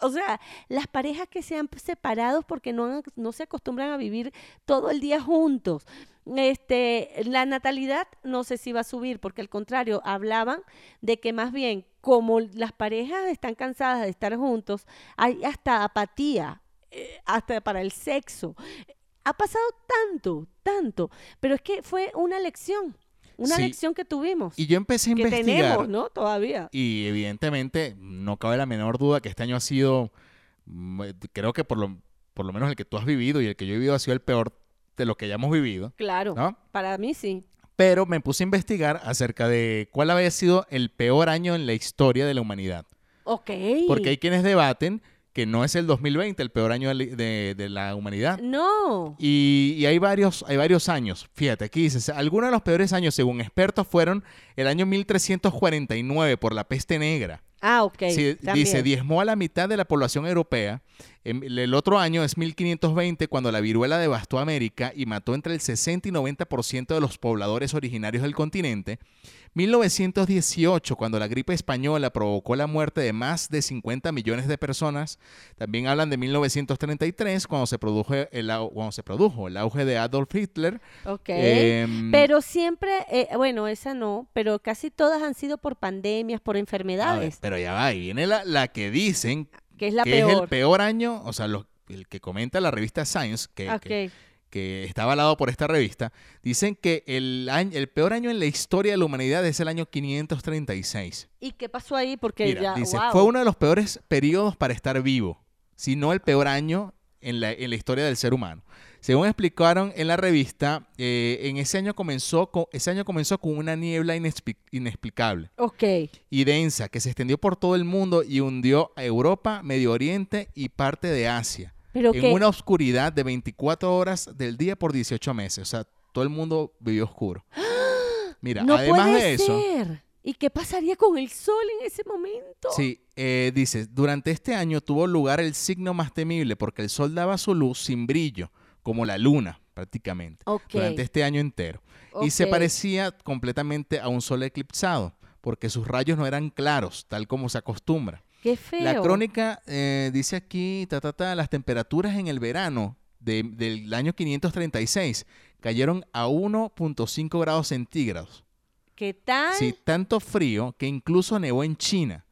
o sea, las parejas que se han separado porque no, han- no se acostumbran a vivir todo el día juntos. Este, la natalidad no sé si va a subir, porque al contrario, hablaban de que más bien, como las parejas están cansadas de estar juntos, hay hasta apatía, eh, hasta para el sexo. Ha pasado tanto, tanto, pero es que fue una lección, una Sí. lección que tuvimos, Y yo empecé a que investigar tenemos, ¿no? Todavía. y evidentemente no cabe la menor duda que este año ha sido, mm, creo que por lo, por lo menos el que tú has vivido y el que yo he vivido ha sido el peor de lo que hayamos vivido, Claro, ¿no? para mí sí. Pero me puse a investigar acerca de cuál había sido el peor año en la historia de la humanidad. Ok. Porque hay quienes debaten que no es el 2020 el peor año de, la- de- de la humanidad. No. Y, y hay, varios, hay varios años. Fíjate, aquí dice, algunos de los peores años, según expertos, fueron el año 1349 por la peste negra. Ah, ok. Sí, dice, diezmó a la mitad de la población europea. Em, El otro año es 1520, cuando la viruela devastó América y mató entre el 60 y 90% de los pobladores originarios del continente. 1918, cuando la gripe española provocó la muerte de más de 50 millones de personas. También hablan de 1933, cuando se produjo el, cuando se produjo el auge de Adolf Hitler. Ok. Em, pero siempre, eh, bueno, esa no, pero casi todas han sido por pandemias, por a ver, enfermedades, pero ya va, y viene la, la que dicen que es la que es peor. el peor año, o sea, el que comenta la revista Science, que, Ok. que- que está avalado por esta revista, dicen que el, año, el peor año en la historia de la humanidad es el año 536. ¿Y qué pasó ahí? Porque Mira, ya, dice, wow. fue uno de los peores periodos para estar vivo, si no el peor año en la, en la historia del ser humano. Según explicaron en la revista, eh, en ese año comenzó con, ese año comenzó con una niebla inexpli- inexplicable y densa que se extendió por todo el mundo y hundió a Europa, Medio Oriente y parte de Asia Pero en una oscuridad de 24 horas del día por 18 meses. O sea, todo el mundo vivió oscuro. *gasps* Mira, no además puede de eso, ser. ¿Y qué pasaría con el sol en ese momento? sí, eh, dice, durante este año tuvo lugar el signo más temible porque el sol daba su luz sin brillo, como la luna prácticamente, durante este año entero. Y se parecía completamente a un sol eclipsado, porque sus rayos no eran claros, tal como se acostumbra. Qué feo. La crónica eh, dice aquí, ta, ta, ta, las temperaturas en el verano de- del año 536 cayeron a 1.5 grados centígrados. ¿Qué tal? Sí, tanto frío que incluso nevó en China.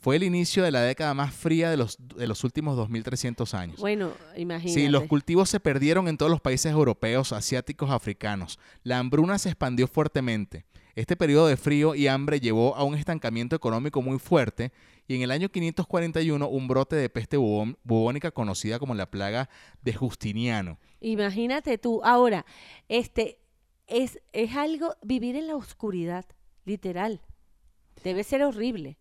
Fue el inicio de la década más fría de los, de los últimos 2.300 años. Bueno, imagínate. Sí, los cultivos se perdieron en todos los países europeos, asiáticos, africanos. La hambruna se expandió fuertemente. Este periodo de frío y hambre llevó a un estancamiento económico muy fuerte y en el año 541 un brote de peste bubón- bubónica conocida como la plaga de Justiniano. Imagínate tú. Ahora, este es, es algo, vivir en la oscuridad, literal. Debe ser horrible.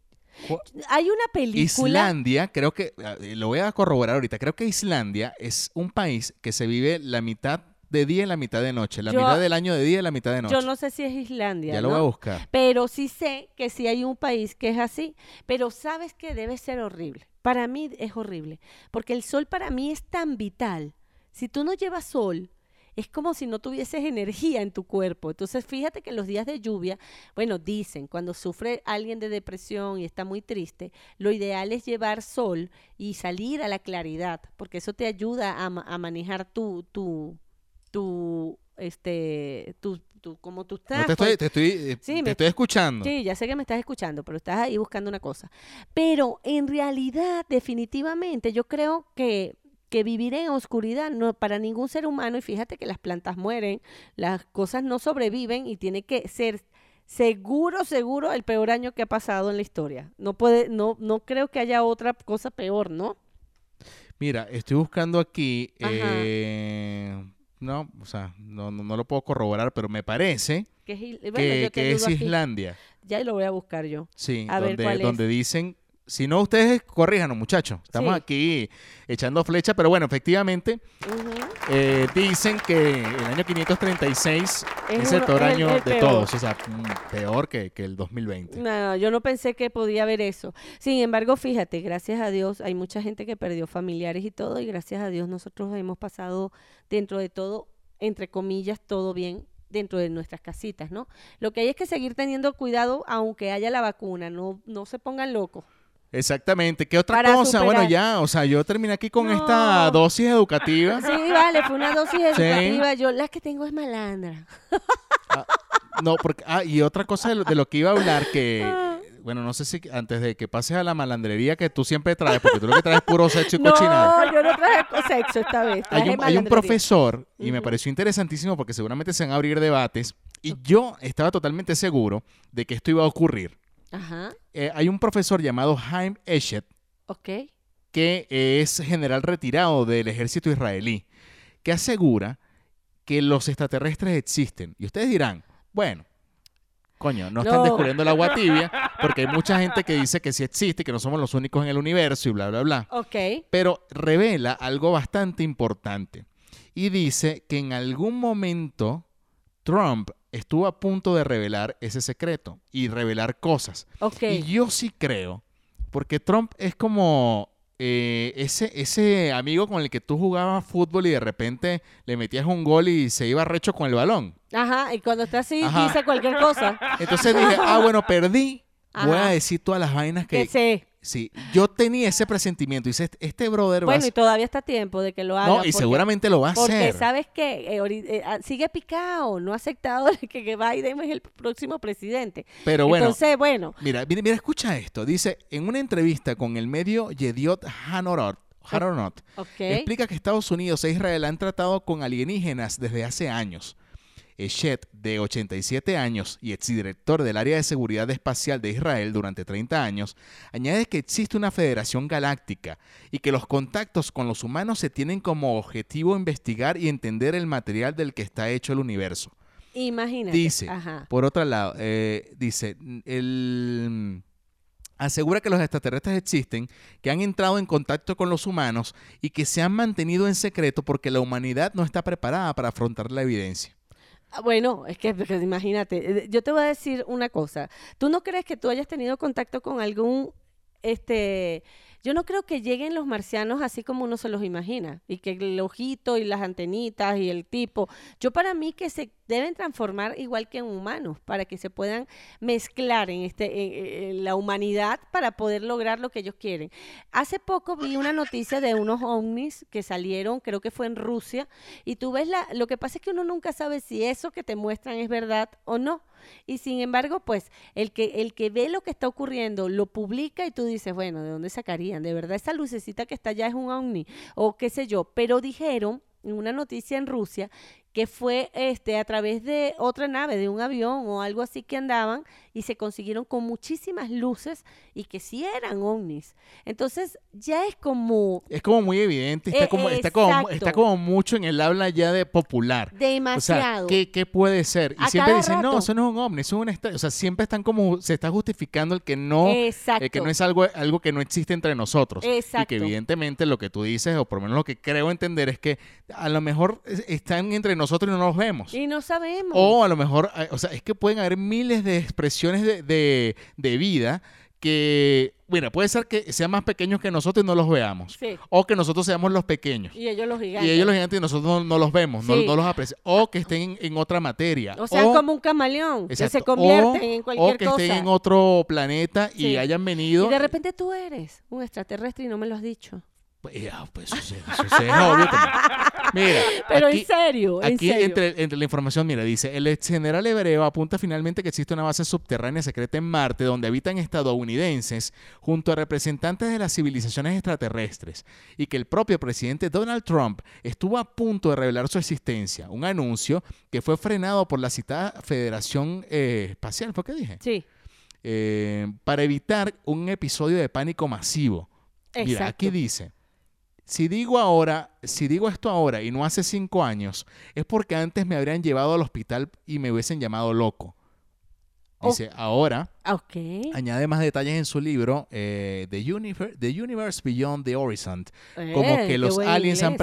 Hay una película. Islandia, creo que, eh, lo voy a corroborar ahorita, creo que Islandia es un país que se vive la mitad de día y la mitad de noche, la Yo- mitad del año de día y la mitad de noche. Yo no sé si es Islandia. ya lo voy a buscar. Pero sí sé que sí hay un país que es así. Pero sabes que debe ser horrible. Para mí es horrible. Porque el sol para mí es tan vital. Si tú no llevas sol, es como si no tuvieses energía en tu cuerpo. Entonces, fíjate que en los días de lluvia, bueno, dicen, cuando sufre alguien de depresión y está muy triste, lo ideal es llevar sol y salir a la claridad, porque eso te ayuda a, ma- a manejar tu, tu, tu, este, tu, tu, como tú estás. No te estoy, te estoy, eh, Sí, te me- estoy escuchando. Sí, ya sé que me estás escuchando, pero estás ahí buscando una cosa. Pero en realidad, definitivamente, yo creo que, que vivir en oscuridad no para ningún ser humano, y fíjate que las plantas mueren, las cosas no sobreviven y tiene que ser seguro, seguro el peor año que ha pasado en la historia. No puede, no, no creo que haya otra cosa peor, ¿no? Mira, estoy buscando aquí. Eh, no, o sea, no, no, no lo puedo corroborar, pero me parece Que bueno, que, es aquí. Islandia. Ya lo voy a buscar yo. Sí, A ver, donde, ¿cuál es? donde dicen. Si no, ustedes corríjanos, muchachos. Estamos Sí. aquí echando flecha, pero bueno, efectivamente eh, dicen que el año 536 es, Es el peor es el- año el de peor. todos, o sea, mm, peor que, que el 2020. No, no, yo no pensé que podía haber eso. Sin embargo, fíjate, gracias a Dios, hay mucha gente que perdió familiares y todo, y gracias a Dios nosotros hemos pasado dentro de todo, entre comillas, todo bien dentro de nuestras casitas, ¿no? Lo que hay es que seguir teniendo cuidado aunque haya la vacuna, no, no se pongan locos. Exactamente. ¿Qué otra Para cosa? Bueno, ya, o sea, yo terminé aquí con No. esta dosis educativa. Sí, vale, fue una dosis *laughs* educativa. Yo la que tengo es malandra. No, porque, ah, y otra cosa de lo, de lo que iba a hablar que, *laughs* Ah. bueno, no sé si antes de que pases a la malandrería que tú siempre traes, porque tú lo que traes es puro sexo y cochinada. *laughs* No, yo no traje sexo esta vez. Hay un, hay un profesor, y me pareció interesantísimo porque seguramente se van a abrir debates, y yo estaba totalmente seguro de que esto iba a ocurrir. Ajá, Eh, hay un profesor llamado Haim Eshet, que es general retirado del ejército israelí, que asegura que los extraterrestres existen. Y ustedes dirán, bueno, coño, no están descubriendo el agua *laughs* tibia, porque hay mucha gente que dice que sí existe, que no somos los únicos en el universo y bla, bla, bla. Ok. Pero revela algo bastante importante. Y dice que en algún momento Trump estuvo a punto de revelar ese secreto y revelar cosas. Y yo sí creo, porque Trump es como eh, ese, ese amigo con el que tú jugabas fútbol y de repente le metías un gol y se iba recho con el balón. Ajá, y cuando está así, Ajá. dice cualquier cosa. Entonces dije, ah, bueno, perdí. Voy a decir todas las vainas Que que... sé. Sí, yo tenía ese presentimiento. Dice, este, este brother va a Bueno, y todavía está a tiempo de que lo haga. No, y porque- seguramente lo va a Porque hacer. sabes que sigue picado, no ha aceptado *laughs* que, que Biden es el próximo presidente. Pero bueno, Entonces, bueno, mira, mira, mira, escucha esto. Dice, en una entrevista con el medio Yediot Hanorot, Haronaut, Ok. explica que Estados Unidos e Israel han tratado con alienígenas desde hace años. Eshet, de 87 años y exdirector del área de seguridad espacial de Israel durante 30 años, añade que existe una federación galáctica y que los contactos con los humanos se tienen como objetivo investigar y entender el material del que está hecho el universo. Imagínate. Dice, Ajá. por otro lado, eh, dice, el, asegura que los extraterrestres existen, que han entrado en contacto con los humanos y que se han mantenido en secreto porque la humanidad no está preparada para afrontar la evidencia. Ah, Bueno, es que porque imagínate, eh, yo te voy a decir una cosa. ¿Tú no crees que tú hayas tenido contacto con algún, este, yo no creo que lleguen los marcianos así como uno se los imagina y que el ojito y las antenitas y el tipo. Yo para mí que se deben transformar igual que en humanos para que se puedan mezclar en este, en- la humanidad para poder lograr lo que ellos quieren. Hace poco vi una noticia de unos ovnis que salieron, creo que fue en Rusia, y tú ves la, lo que pasa es que uno nunca sabe si eso que te muestran es verdad o no. Y sin embargo, pues el que, el que ve lo que está ocurriendo lo publica y tú dices, bueno, ¿de dónde sacarían? De verdad, esa lucecita que está allá es un ovni o qué sé yo. Pero dijeron en una noticia en Rusia que fue este a través de otra nave, de un avión o algo así que andaban y se consiguieron con muchísimas luces y que sí eran ovnis. Entonces ya es como Es como muy evidente, está Eh, como, está como, está como mucho en el habla ya de popular. O sea, demasiado. ¿qué, qué puede ser? Y A siempre dicen, no, eso no es un ovni, eso es un esta-". O sea, siempre están como, se está justificando el que no, el que no es algo, algo que no existe entre nosotros. Y Exacto. que evidentemente lo que tú dices, o por lo menos lo que creo entender, es que a lo mejor es- están entre nosotros y no los vemos. Y no sabemos. O a lo mejor, eh, o sea, es que pueden haber miles de expresiones de, de- de vida que, mira, puede ser que sean más pequeños que nosotros y no los veamos. Sí. O que nosotros seamos los pequeños. Y ellos los gigantes. Y ellos los gigantes y nosotros no, no los vemos, no, Sí. no los apreciamos. O que estén en, en otra materia. O sea, como un camaleón, que se convierten o- en O cualquier que cosa. estén en otro planeta y Sí. hayan venido. Y de repente tú eres un extraterrestre y no me lo has dicho. Pues, ya, pues, eso, sí- eso es obvio. Mira, *laughs* Pero aquí, en serio, en Aquí serio. entre, entre la información, mira, dice, el ex general hebreo apunta finalmente que existe una base subterránea secreta en Marte donde habitan estadounidenses junto a representantes de las civilizaciones extraterrestres y que el propio presidente Donald Trump estuvo a punto de revelar su existencia, un anuncio que fue frenado por la citada Federación eh, Espacial, ¿fue que dije? Sí, Eh, para evitar un episodio de pánico masivo. Mira, exacto. aquí dice, si digo ahora, si digo esto ahora y no hace cinco años, es porque antes me habrían llevado al hospital y me hubiesen llamado loco. Oh. Dice, ahora, añade más detalles en su libro, eh, The, Universe, The Universe Beyond the Horizon, como Eh, que los aliens, han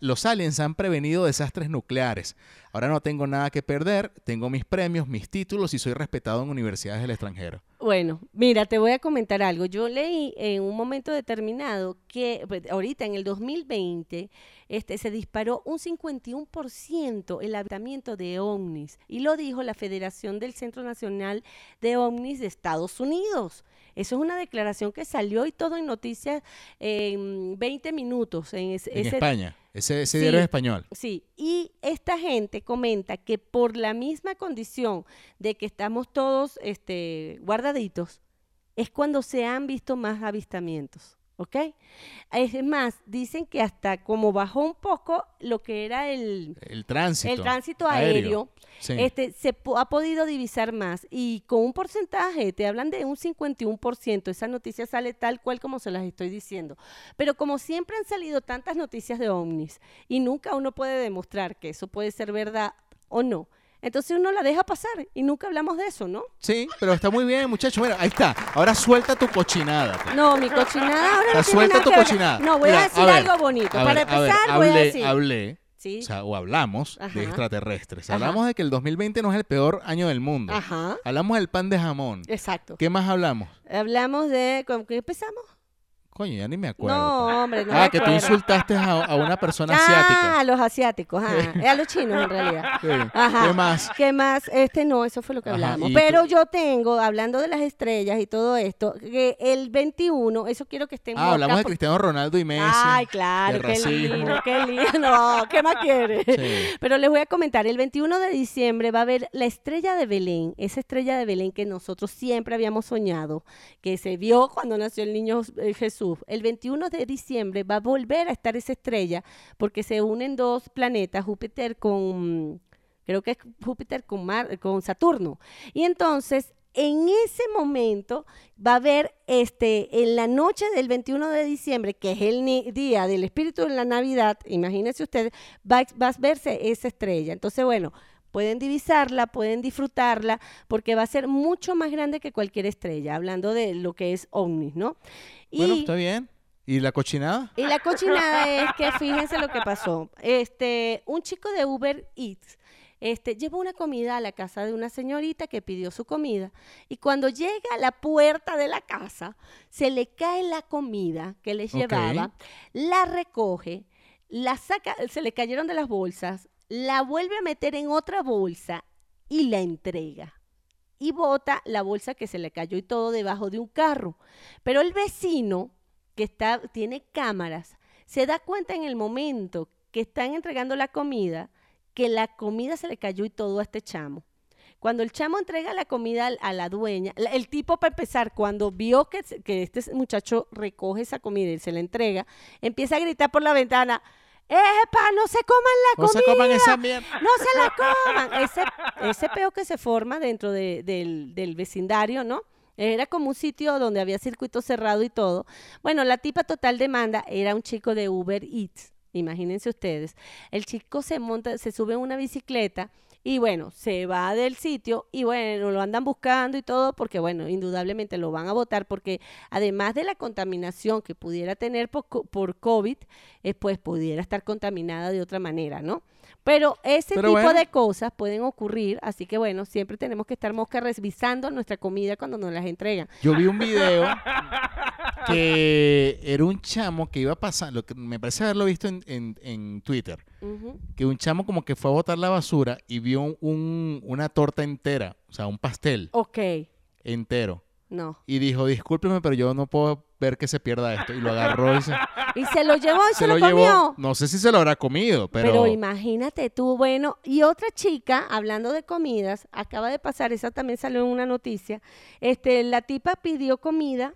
los aliens han prevenido desastres nucleares. Ahora no tengo nada que perder, tengo mis premios, mis títulos y soy respetado en universidades del extranjero. Bueno, mira, te voy a comentar algo. Yo leí en un momento determinado que pues, ahorita en el 2020 este, se disparó un 51% el avistamiento de ovnis y lo dijo la Federación del Centro Nacional de OVNIs de Estados Unidos. Eso es una declaración que salió y todo en noticias en 20 minutos. En ese, En ese- España, ese, ese Sí. diario es español. Sí, y esta gente comenta que por la misma condición de que estamos todos este, guardaditos, es cuando se han visto más avistamientos, ¿ok? Es más, dicen que hasta como bajó un poco lo que era el, El tránsito. el tránsito aéreo, Sí. este, se po- ha podido divisar más y con un porcentaje, te hablan de un 51%, esa noticia sale tal cual como se las estoy diciendo. Pero como siempre han salido tantas noticias de ovnis y nunca uno puede demostrar que eso puede ser verdad o no, entonces uno la deja pasar y nunca hablamos de eso, ¿no? Sí, pero está muy bien, muchacho. Mira, ahí está. Ahora suelta tu cochinada. pues. No, mi cochinada ahora no tiene suelta nada tu que ver. cochinada. No, voy Mira, a decir ver, algo bonito. a Para ver, a ver, empezar, voy a hablé, decir. Hablé, Sí. o sea, o hablamos Ajá. de extraterrestres. Ajá. Hablamos de que el 2020 no es el peor año del mundo. Ajá, Hablamos del pan de jamón. exacto. ¿Qué más hablamos? Hablamos de... ¿Con qué empezamos? Coño, ya ni me acuerdo. No, hombre, no ah, me que tú insultaste a, a una persona Ah, asiática. a los asiáticos, ajá. a los chinos en realidad. *laughs* Sí. Ajá. ¿Qué más? ¿Qué más? Este no, eso fue lo que Ajá, hablamos. Pero tú- yo tengo, hablando de las estrellas y todo esto, que el 21, eso quiero que esté en Ah, hablamos de Cristiano Ronaldo y Messi. Ay, claro, qué lindo, qué lindo. No, ¿qué más quieres? Sí. Pero les voy a comentar, el 21 de diciembre va a haber la estrella de Belén, esa estrella de Belén que nosotros siempre habíamos soñado, que se vio cuando nació el niño eh, El 21 de diciembre va a volver a estar esa estrella porque se unen dos planetas, Júpiter con, creo que es Júpiter con, Mar, con Saturno. Y entonces en ese momento va a haber este en la noche del 21 de diciembre, que es el día del espíritu de la Navidad, imagínense ustedes, va, va, a verse esa estrella. Entonces, bueno, pueden divisarla, pueden disfrutarla, porque va a ser mucho más grande que cualquier estrella, hablando de lo que es ovnis, ¿no? bueno, está bien. ¿Y la cochinada? Y la cochinada es que fíjense lo que pasó. Este, un chico de Uber Eats este, llevó una comida a la casa de una señorita que pidió su comida y cuando llega a la puerta de la casa, se le cae la comida que les llevaba, la recoge, la saca, se le cayeron de las bolsas, la vuelve a meter en otra bolsa y la entrega. Y bota la bolsa que se le cayó y todo debajo de un carro. Pero el vecino, que está, tiene cámaras, se da cuenta en el momento que están entregando la comida que la comida se le cayó y todo a este chamo. Cuando el chamo entrega la comida a la dueña, el tipo para empezar, cuando vio que, que este muchacho recoge esa comida y se la entrega, empieza a gritar por la ventana, ¡Epa! ¡No se coman la comida! No se coman esa mierda. ¡No se la coman! Ese, ese peo que se forma dentro del, del vecindario, ¿no? Era como un sitio donde había circuito cerrado y todo. Bueno, la tipa total demanda era un chico de Uber Eats. Imagínense ustedes. El chico se monta, se sube a una bicicleta y bueno, se va del sitio y bueno, lo andan buscando y todo porque bueno, indudablemente lo van a votar porque además de la contaminación que pudiera tener por, por COVID, eh, pues pudiera estar contaminada de otra manera, ¿no? Pero ese tipo de cosas pueden ocurrir, así que bueno, siempre tenemos que estar mosca revisando nuestra comida cuando nos las entregan. Yo vi un video *laughs* que era un chamo que iba pasando, que me parece haberlo visto en, Twitter, que un chamo como que fue a botar la basura y vio un, una torta entera, o sea, un pastel. Ok. Entero. No. Y dijo, discúlpeme, pero yo no puedo ver que se pierda esto. Y lo agarró y se... *laughs* Y se lo llevó y se, lo, comió. No sé si se lo habrá comido, pero... Pero imagínate tú, bueno, y otra chica, hablando de comidas, acaba de pasar, esa también salió en una noticia, este, la tipa pidió comida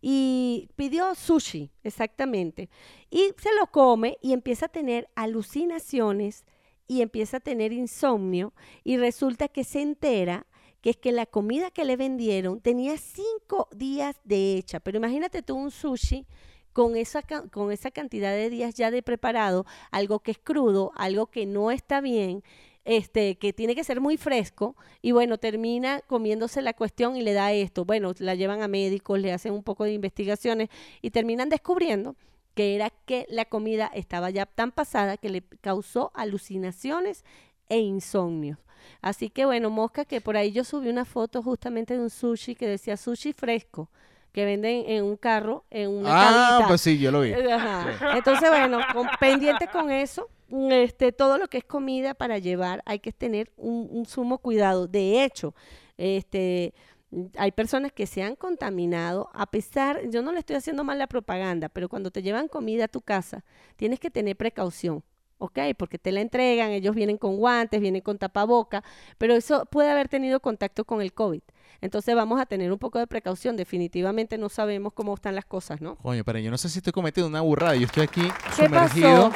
y pidió sushi, exactamente. Y se lo come y empieza a tener alucinaciones y empieza a tener insomnio y resulta que se entera que es que la comida que le vendieron tenía cinco días de hecha. Pero imagínate tú un sushi con esa, con esa cantidad de días ya de preparado, algo que es crudo, algo que no está bien, este, que tiene que ser muy fresco, y bueno, termina comiéndose la cuestión y le da esto. Bueno, la llevan a médicos, le hacen un poco de investigaciones y terminan descubriendo que era que la comida estaba ya tan pasada que le causó alucinaciones e insomnios. Así que bueno, Mosca, que por ahí yo subí una foto justamente de un sushi que decía sushi fresco que venden en un carro, en una Ah, pues sí, yo lo vi. Entonces, bueno, con, pendiente con eso, este, todo lo que es comida para llevar, hay que tener un, un sumo cuidado. De hecho, este, hay personas que se han contaminado, a pesar, yo no le estoy haciendo mal la propaganda, pero cuando te llevan comida a tu casa, tienes que tener precaución. ¿Ok? Porque te la entregan, ellos vienen con guantes, vienen con tapaboca, pero eso puede haber tenido contacto con el COVID. Entonces vamos a tener un poco de precaución. Definitivamente no sabemos cómo están las cosas, ¿no? Coño, pero yo no sé si estoy cometiendo una burrada. Yo estoy aquí sumergido.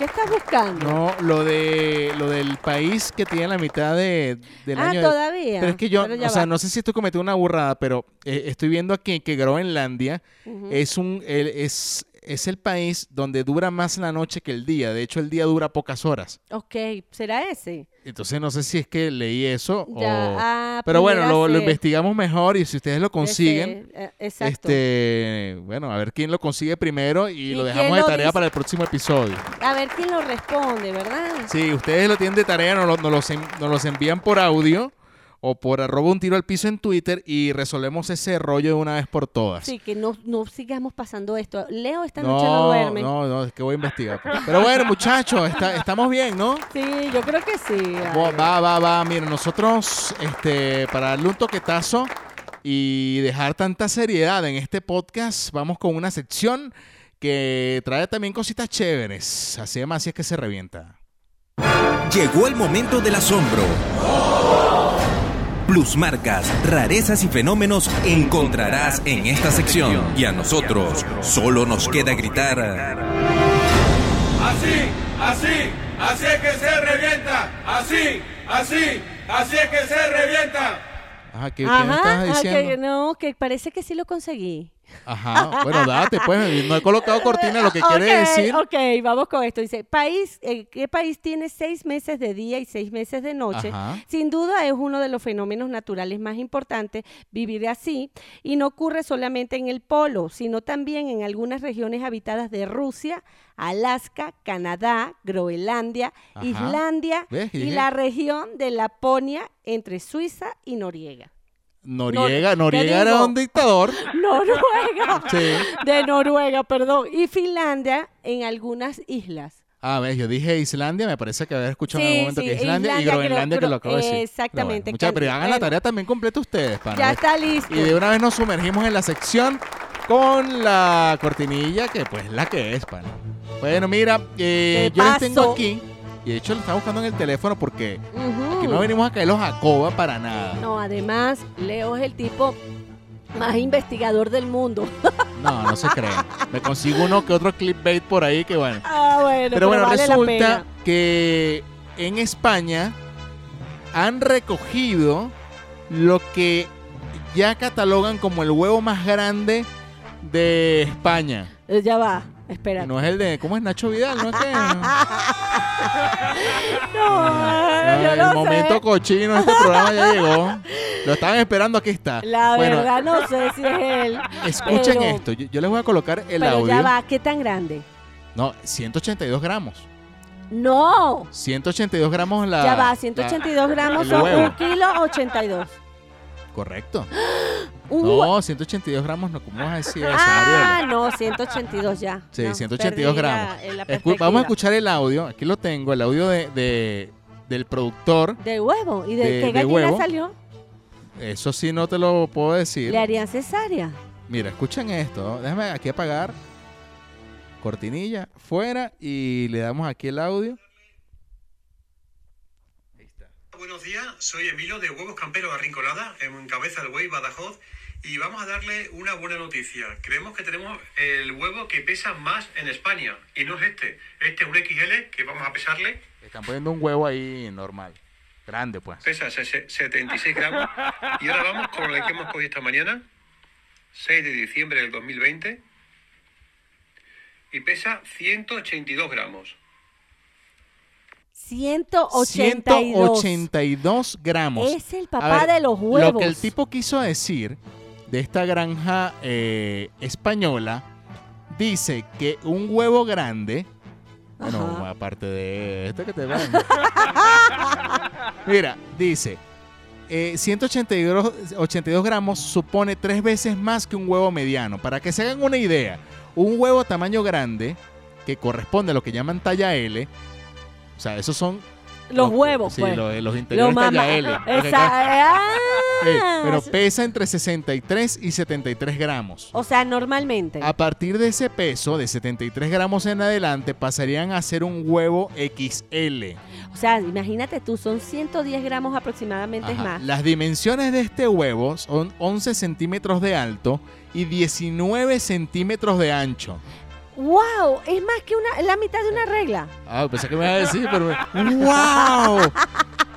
¿Qué estás buscando? No, lo de lo del país que tiene la mitad de, del ah, año. Ah, todavía. Pero es que yo, o sea, no sé si estoy cometiendo una burrada, pero eh, estoy viendo aquí que Groenlandia es un es es el país donde dura más la noche que el día. De hecho, el día dura pocas horas. Ok, ¿será ese? Entonces no sé si es que leí eso o... Ah, Pero bueno, lo, investigamos mejor y si ustedes lo consiguen... Eh, exacto. Este, bueno, a ver quién lo consigue primero y, lo dejamos de tarea para el próximo episodio. A ver quién lo responde, ¿verdad? Sí, ustedes lo tienen de tarea, nos, los, nos los envían por audio o por arroba un tiro al piso en Twitter y resolvemos ese rollo de una vez por todas. Sí, que no, no sigamos pasando esto. Leo esta noche no duerme. No, no, es que voy a investigar. Pero bueno, muchachos, estamos bien, ¿no? Sí, yo creo que sí. Va, va, va. Mira, nosotros, este, para darle un toquetazo y dejar tanta seriedad en este podcast, vamos con una sección que trae también cositas chéveres. Así además, si es que se revienta. Llegó el momento del asombro plusmarcas, rarezas y fenómenos encontrarás en esta sección. Y a nosotros solo nos queda gritar. Así, así, así es que se revienta. Así, así, así es que se revienta. Ajá, ¿qué, qué me estabas ah, diciendo? que no, que parece que sí lo conseguí. Ajá, bueno, date, pues, no he colocado cortina, lo que quiere decir. Ok, vamos con esto. Dice, país, eh, ¿qué país tiene seis meses de día y seis meses de noche? Ajá. Sin duda es uno de los fenómenos naturales más importantes vivir así y no ocurre solamente en el polo, sino también en algunas regiones habitadas de Rusia, Alaska, Canadá, Groenlandia, Ajá. Islandia ¿Ves? y la región de Laponia entre Suiza y Noriega. Noriega, ¿qué Noriega era un dictador. Noruega. *laughs* Sí. De Noruega, perdón. Y Finlandia en algunas islas. Ah, ves, yo dije Islandia, me parece que había escuchado en algún momento sí, que Islandia, y Islandia, creo- Groenlandia que lo acabo de decir. exactamente, Pero, muchachos, pero hagan la bueno. tarea también completa ustedes, pana. Ya está listo. Y de una vez nos sumergimos en la sección con la cortinilla que pues es la que es, pana. Bueno, mira, eh, ¿Qué yo les tengo aquí, y de hecho lo estaba buscando en el teléfono porque aquí no venimos a caerlos a coba para nada. No, además, Leo es el tipo más investigador del mundo. *laughs* No, no se crean. Me consigo uno que otro clickbait por ahí que bueno. Ah, bueno, Pero bueno, vale la resulta que en España han recogido lo que ya catalogan como el huevo más grande de España. Ya va, espera. No es el de, ¿cómo es Nacho Vidal? ¿No es que? *laughs* No, No, yo el no momento sé. cochino de este programa ya llegó. Lo estaban esperando, aquí está. La bueno, verdad no sé si es él. escuchen pero- esto. Yo, yo les voy a colocar el Pero audio. ya va, ¿qué tan grande? No, 182 gramos. No. 182 gramos la. ya va, la- 182 gramos el son huevo. un kilo 82. Correcto. *gasps* No, 182 gramos, no, ¿cómo vas a decir eso, Ah, no, 182 ya. Sí, No, 182 perdí la- gramos. la Escu- perspectiva. vamos a escuchar el audio. Aquí lo tengo, el audio de, de- del productor. De huevo. ¿Y de, de- qué gallina huevo. salió? Eso sí no te lo puedo decir. Le harían cesárea. Mira, escuchen esto. Déjame aquí apagar. Cortinilla, fuera y le damos aquí el audio. Buenos días, soy Emilio de Huevos Camperos Arrinconada, en Cabeza del Buey, Badajoz, y vamos a darle una buena noticia. Creemos que tenemos el huevo que pesa más en España, y no es este. Este es un XL que vamos a pesarle, Están poniendo un huevo ahí normal. Grande, pues. pesa se- 76 gramos, y ahora vamos con el que hemos cogido esta mañana, 6 de diciembre del 2020, y pesa 182 gramos. 182. 182 gramos. Es el papá ver, de los huevos. Lo que el tipo quiso decir de esta granja eh, española dice que un huevo grande, bueno, Ajá. aparte de este que te ven. *laughs* Mira, dice, eh, 182 82 gramos supone tres veces más que un huevo mediano. Para que se hagan una idea, un huevo tamaño grande, que corresponde a lo que llaman talla L, o sea, esos son Los huevos, sí, pues. los, los Los interiores mamá- talla L. Esa- ah, Eh, pero pesa entre 63 y 73 gramos. o sea, normalmente. A partir de ese peso, de 73 gramos en adelante, pasarían a ser un huevo XL. O sea, imagínate tú, son 110 gramos aproximadamente, Ajá. más. Las dimensiones de este huevo son 11 centímetros de alto y 19 centímetros de ancho. ¡Wow! Es más que una, la mitad de una regla. Ah, pensé que me iba a decir, pero... *laughs* ¡Wow!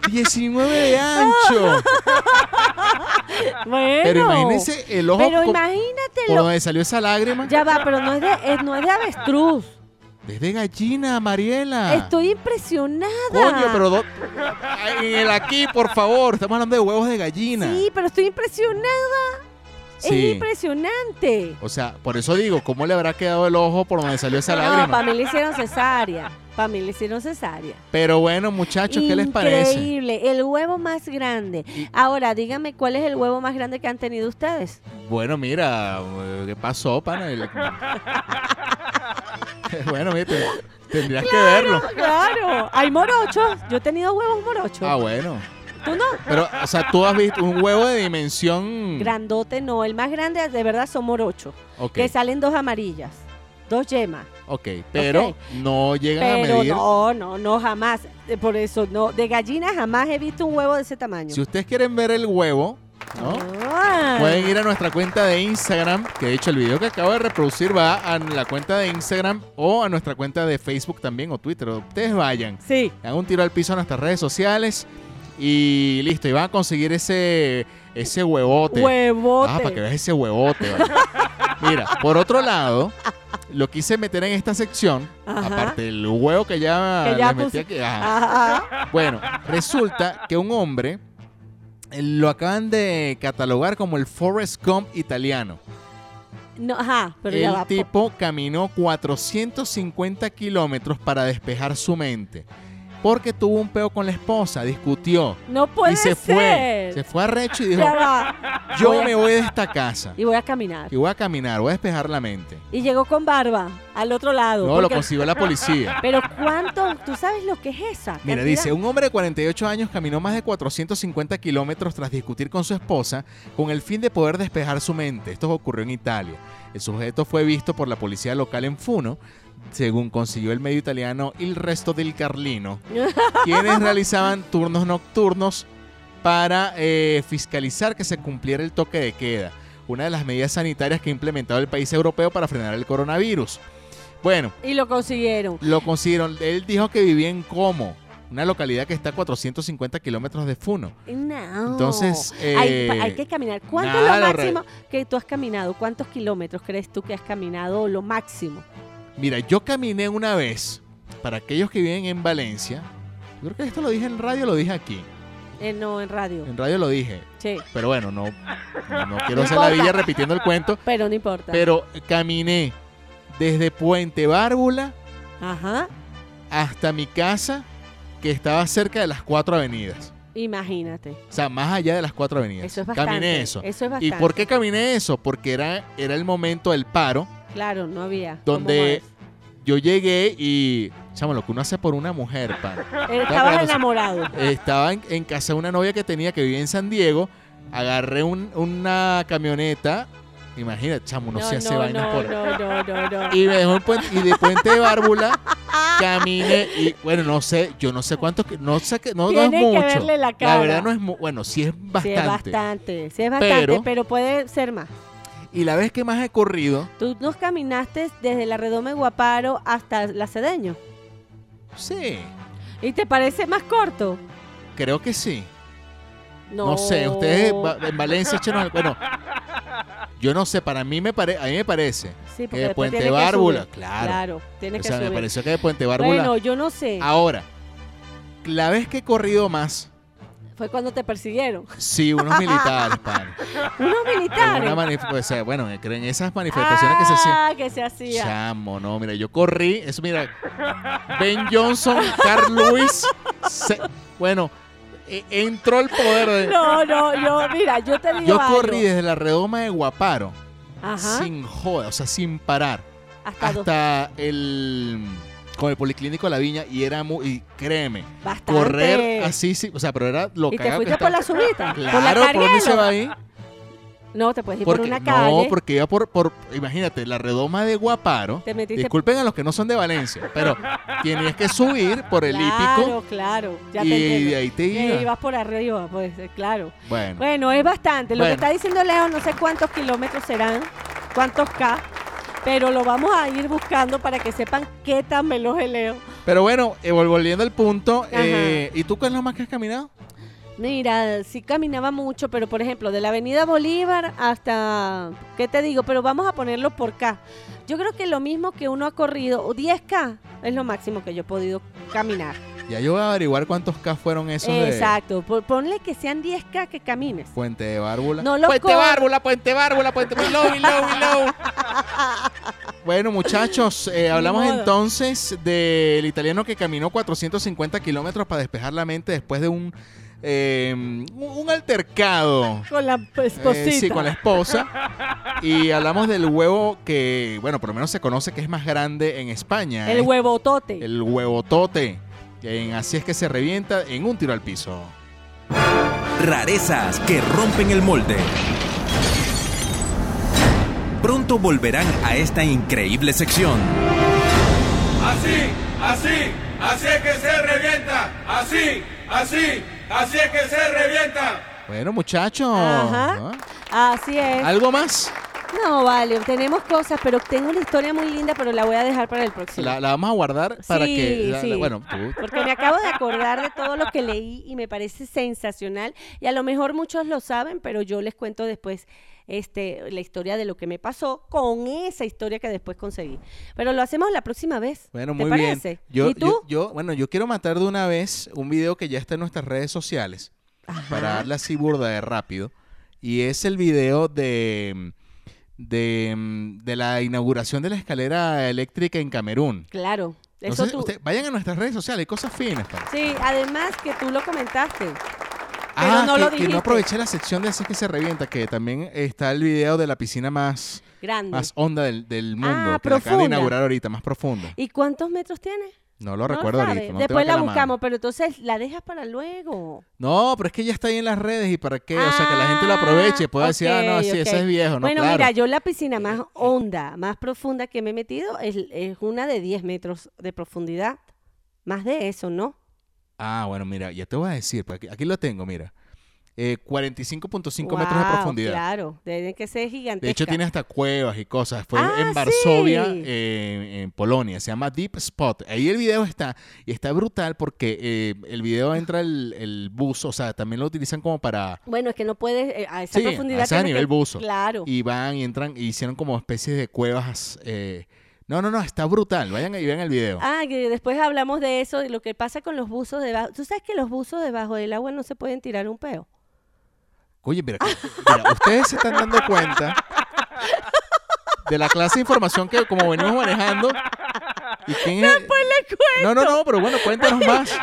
19 de ancho. *laughs* Bueno. Pero imagínense el ojo Pero imagínate por lo- donde salió esa lágrima. Ya va, pero no es de, es- no es de avestruz. Desde gallina, Mariela. Estoy impresionada. Coño, pero do- en el aquí, por favor. Estamos hablando de huevos de gallina. Sí, pero estoy impresionada. Es impresionante. O sea, por eso digo, ¿cómo le habrá quedado el ojo por donde salió esa No, lágrima? para mí le hicieron cesárea. Para mí le hicieron cesárea. Pero bueno, muchachos, ¿qué les parece? Increíble. El huevo más grande. Y- Ahora, dígame, ¿cuál es el huevo más grande que han tenido ustedes? Bueno, mira, ¿qué pasó, pana? El- *laughs* bueno, mira, te- tendrías que verlo. Claro. Hay morochos. Yo he tenido huevos morochos. Ah, bueno. ¿Tú no? Pero, o sea, tú has visto un huevo de dimensión... Grandote no. El más grande de verdad son morochos. Ok. Que salen dos amarillas. dos yemas. Ok, pero no llegan a medir. no, no, no, jamás. Eh, Por eso, no. De gallina jamás he visto un huevo de ese tamaño. Si ustedes quieren ver el huevo, ¿no? Ah. Pueden ir a nuestra cuenta de Instagram, que de hecho el video que acabo de reproducir va a la cuenta de Instagram o a nuestra cuenta de Facebook también o Twitter. Ustedes vayan, Sí. hagan un tiro al piso a nuestras redes sociales y listo, y van a conseguir ese, ese huevote. Huevote. Ah, para que veas ese huevote. vale. Mira, por otro lado, lo quise meter en esta sección, Ajá. aparte del huevo que ya, Que ya les metí aquí, ajá. Ajá. Bueno, resulta que un hombre eh, lo acaban de catalogar como el Forrest Gump italiano. No, ajá, pero ya el va. tipo caminó 450 kilómetros para despejar su mente. Porque tuvo un peo con la esposa, discutió. No puede y se ser. fue. Se fue arrecho y dijo, yo Voy a- me voy de esta casa. Y voy a caminar. Y voy a caminar, voy a despejar la mente. Y llegó con barba al otro lado. Luego lo consiguió la policía. *laughs* Pero ¿cuánto? ¿Tú sabes lo que es esa? Mira, cantidad? dice, un hombre de 48 años caminó más de 450 kilómetros tras discutir con su esposa con el fin de poder despejar su mente. Esto ocurrió en Italia. El sujeto fue visto por la policía local en Funo, según consiguió el medio italiano Il Resto del Carlino, *laughs* quienes realizaban turnos nocturnos para eh, fiscalizar que se cumpliera el toque de queda, una de las medidas sanitarias que ha implementado el país europeo para frenar el coronavirus. Bueno, Y lo consiguieron. lo consiguieron. Él dijo que vivía en Como, una localidad que está a 450 kilómetros de Funo. No. Entonces, hay, eh, hay que caminar. ¿Cuánto es lo máximo que tú has caminado? ¿Cuántos kilómetros crees tú que has caminado lo máximo? Mira, yo caminé una vez, para aquellos que viven en Valencia, yo creo que esto lo dije en radio, lo dije aquí. Eh, no, en radio. En radio lo dije, Sí, pero bueno, no, no *laughs* quiero No hacer la villa repitiendo el cuento, pero no importa. pero caminé desde Puente Bárbula Ajá. hasta mi casa, que estaba cerca de las cuatro avenidas. Imagínate. O sea, más allá de las cuatro avenidas. Eso es bastante. Caminé eso. Eso es ¿Y bastante. por qué caminé eso? Porque era, era el momento del paro. Claro, no había. Donde-. Yo llegué y, chamo, lo que uno hace por una mujer, pan. *laughs* Estabas no enamorado. Estaba en, en casa de una novia que tenía que vivía en San Diego. Agarré un- una camioneta. Imagínate, chamo, uno no, se hace no, vainas no, por. no, no, no, no. *laughs* Y me dejó en Puente, y de Puente de Bárbula *laughs* caminé y bueno, no sé, yo no sé cuántos, que- no sé que no, no es que mucho. verle la cara. verdad no es bueno, sí es bastante. Sí, es bastante. Sí, es bastante, Pero- pero, puede ser más. Y la vez que más he corrido, Tú nos caminaste desde la Redoma de Guaparo hasta la Cedeño. sí, ¿Y te parece más corto? creo que sí. No, No, sé, ustedes en Valencia, échenos- bueno, yo no sé, para mí me pare, a mí me parece Sí, que de Puente Bárbula, claro. Claro, tiene o que sea, me pareció que de Puente Bárbula. Bueno, yo no sé. Ahora, la vez que he corrido más, Fue cuando te persiguieron. sí, unos militares, *laughs* pan. Unos militares. una manif- o sea, bueno, en esas manifestaciones que se hacían. Ah, que se hacía. Chamo, no, mira, yo corrí, eso mira, Ben Johnson, Carl Lewis, se- bueno, e- entró el poder de... No, no, yo, mira, yo te digo Yo algo. corrí desde la redoma de Guaparo, Ajá, sin joda, o sea, sin parar, hasta el... con el Policlínico de la Viña y era muy, y créeme, Bastante. correr así, sí, o sea, pero era lo ¿Y te que fuiste por estaba. la subida? ¿Por la Claro, ¿por dónde se va ahí? No, te puedes ir por una calle. no, porque iba por, por, imagínate, la redoma de Guaparo. Te metiste Disculpen a los que no son de Valencia, pero tienes que subir por el Claro, hípico claro. Ya y te de ahí te Eh, ibas. ibas por arriba, pues, eh, claro. Bueno, Bueno, es bastante. Lo Bueno. que está diciendo Leo, no sé cuántos kilómetros serán, cuántos K, pero lo vamos a ir buscando para que sepan qué tan veloz es Leo. pero bueno, eh, vol- volviendo al punto, eh, ¿y tú qué es lo más que has caminado? Mira, sí caminaba mucho, pero por ejemplo, de la Avenida Bolívar hasta, ¿qué te digo? Pero vamos a ponerlo por K. Yo creo que lo mismo que uno ha corrido, o 10K es lo máximo que yo he podido caminar. Ya yo voy a averiguar cuántos K fueron esos de Exacto, ponle que sean 10K que camines. Puente de Bárbula. No lo Puente cor- Bárbula, Puente Bárbula, Puente Below, below, below. Bueno, muchachos, eh, hablamos entonces del italiano que caminó 450 kilómetros para despejar la mente después de un, eh, un- altercado Con la esposita. Eh, sí, con la esposa. Y hablamos del huevo que, bueno, por lo menos se conoce que es más grande en España. El ¿eh? huevotote. El huevotote. En Así es que se revienta en un tiro al piso. Rarezas que rompen el molde. pronto volverán a esta increíble sección. Así, así, así es que se revienta. Así, así, así es que se revienta. Bueno, muchachos. Ajá. ¿no? Así es. ¿Algo más? No, vale, tenemos cosas, pero tengo una historia muy linda, pero la voy a dejar para el próximo. La, la vamos a guardar para Sí, que... la- sí. la- bueno, tú- Porque me acabo de acordar de todo lo que leí y me parece sensacional. Y a lo mejor muchos lo saben, pero yo les cuento después este, la historia de lo que me pasó con esa historia que después conseguí. Pero lo hacemos la próxima vez. Bueno, ¿Te muy parece? bien. Yo, ¿Y tú? yo- yo- bueno, yo quiero matar de una vez un video que ya está en nuestras redes sociales Ajá. para darle así burda de rápido. Y es el video de, de, de la inauguración de la escalera eléctrica en Camerún. Claro. Eso Entonces, tú. usted- vayan a nuestras redes sociales, hay cosas finas. para- Sí, además que tú lo comentaste. Ah, no que, lo que no aproveché la sección de así que se revienta, que también está el video de la piscina más, Grande. más honda del, del mundo, Ah, que la acaban de inaugurar ahorita, más profunda. ¿Y cuántos metros tiene? No lo No recuerdo sabes. ahorita. no Después la buscamos, pero entonces la dejas para luego. No, pero es que ya está ahí en las redes y para qué, o sea, que la gente lo aproveche, pueda decir, ah, no, sí, ese es viejo, no, Bueno, claro. mira, yo la piscina más honda, más profunda que me he metido es, es una de 10 metros de profundidad. Más de eso, ¿no? Ah, bueno, mira, ya te voy a decir, porque aquí, aquí lo tengo, mira. Eh, 45.5 metros de profundidad. Claro, deben que ser gigantesca. De hecho, tiene hasta cuevas y cosas. Fue Ah, en Varsovia, sí. eh, en Polonia. Se llama Deep Spot. Ahí el video está. Y está brutal porque eh, el video entra el, el buzo. O sea, también lo utilizan como para... Bueno, es que no puedes, eh, a esa Sí, profundidad. a nivel que- buzo. Claro. Y van y entran y hicieron como especies de cuevas. eh, No, no, no, está brutal. Vayan y vean el video. Ah, que después hablamos de eso, de lo que pasa con los buzos debajo. ¿Tú sabes que los buzos debajo del agua no se pueden tirar un peo? Oye, mira, mira, ustedes se están dando cuenta de la clase de información que como venimos manejando. ¿Y quién es? No, no, no, pero bueno, cuéntanos *laughs* más.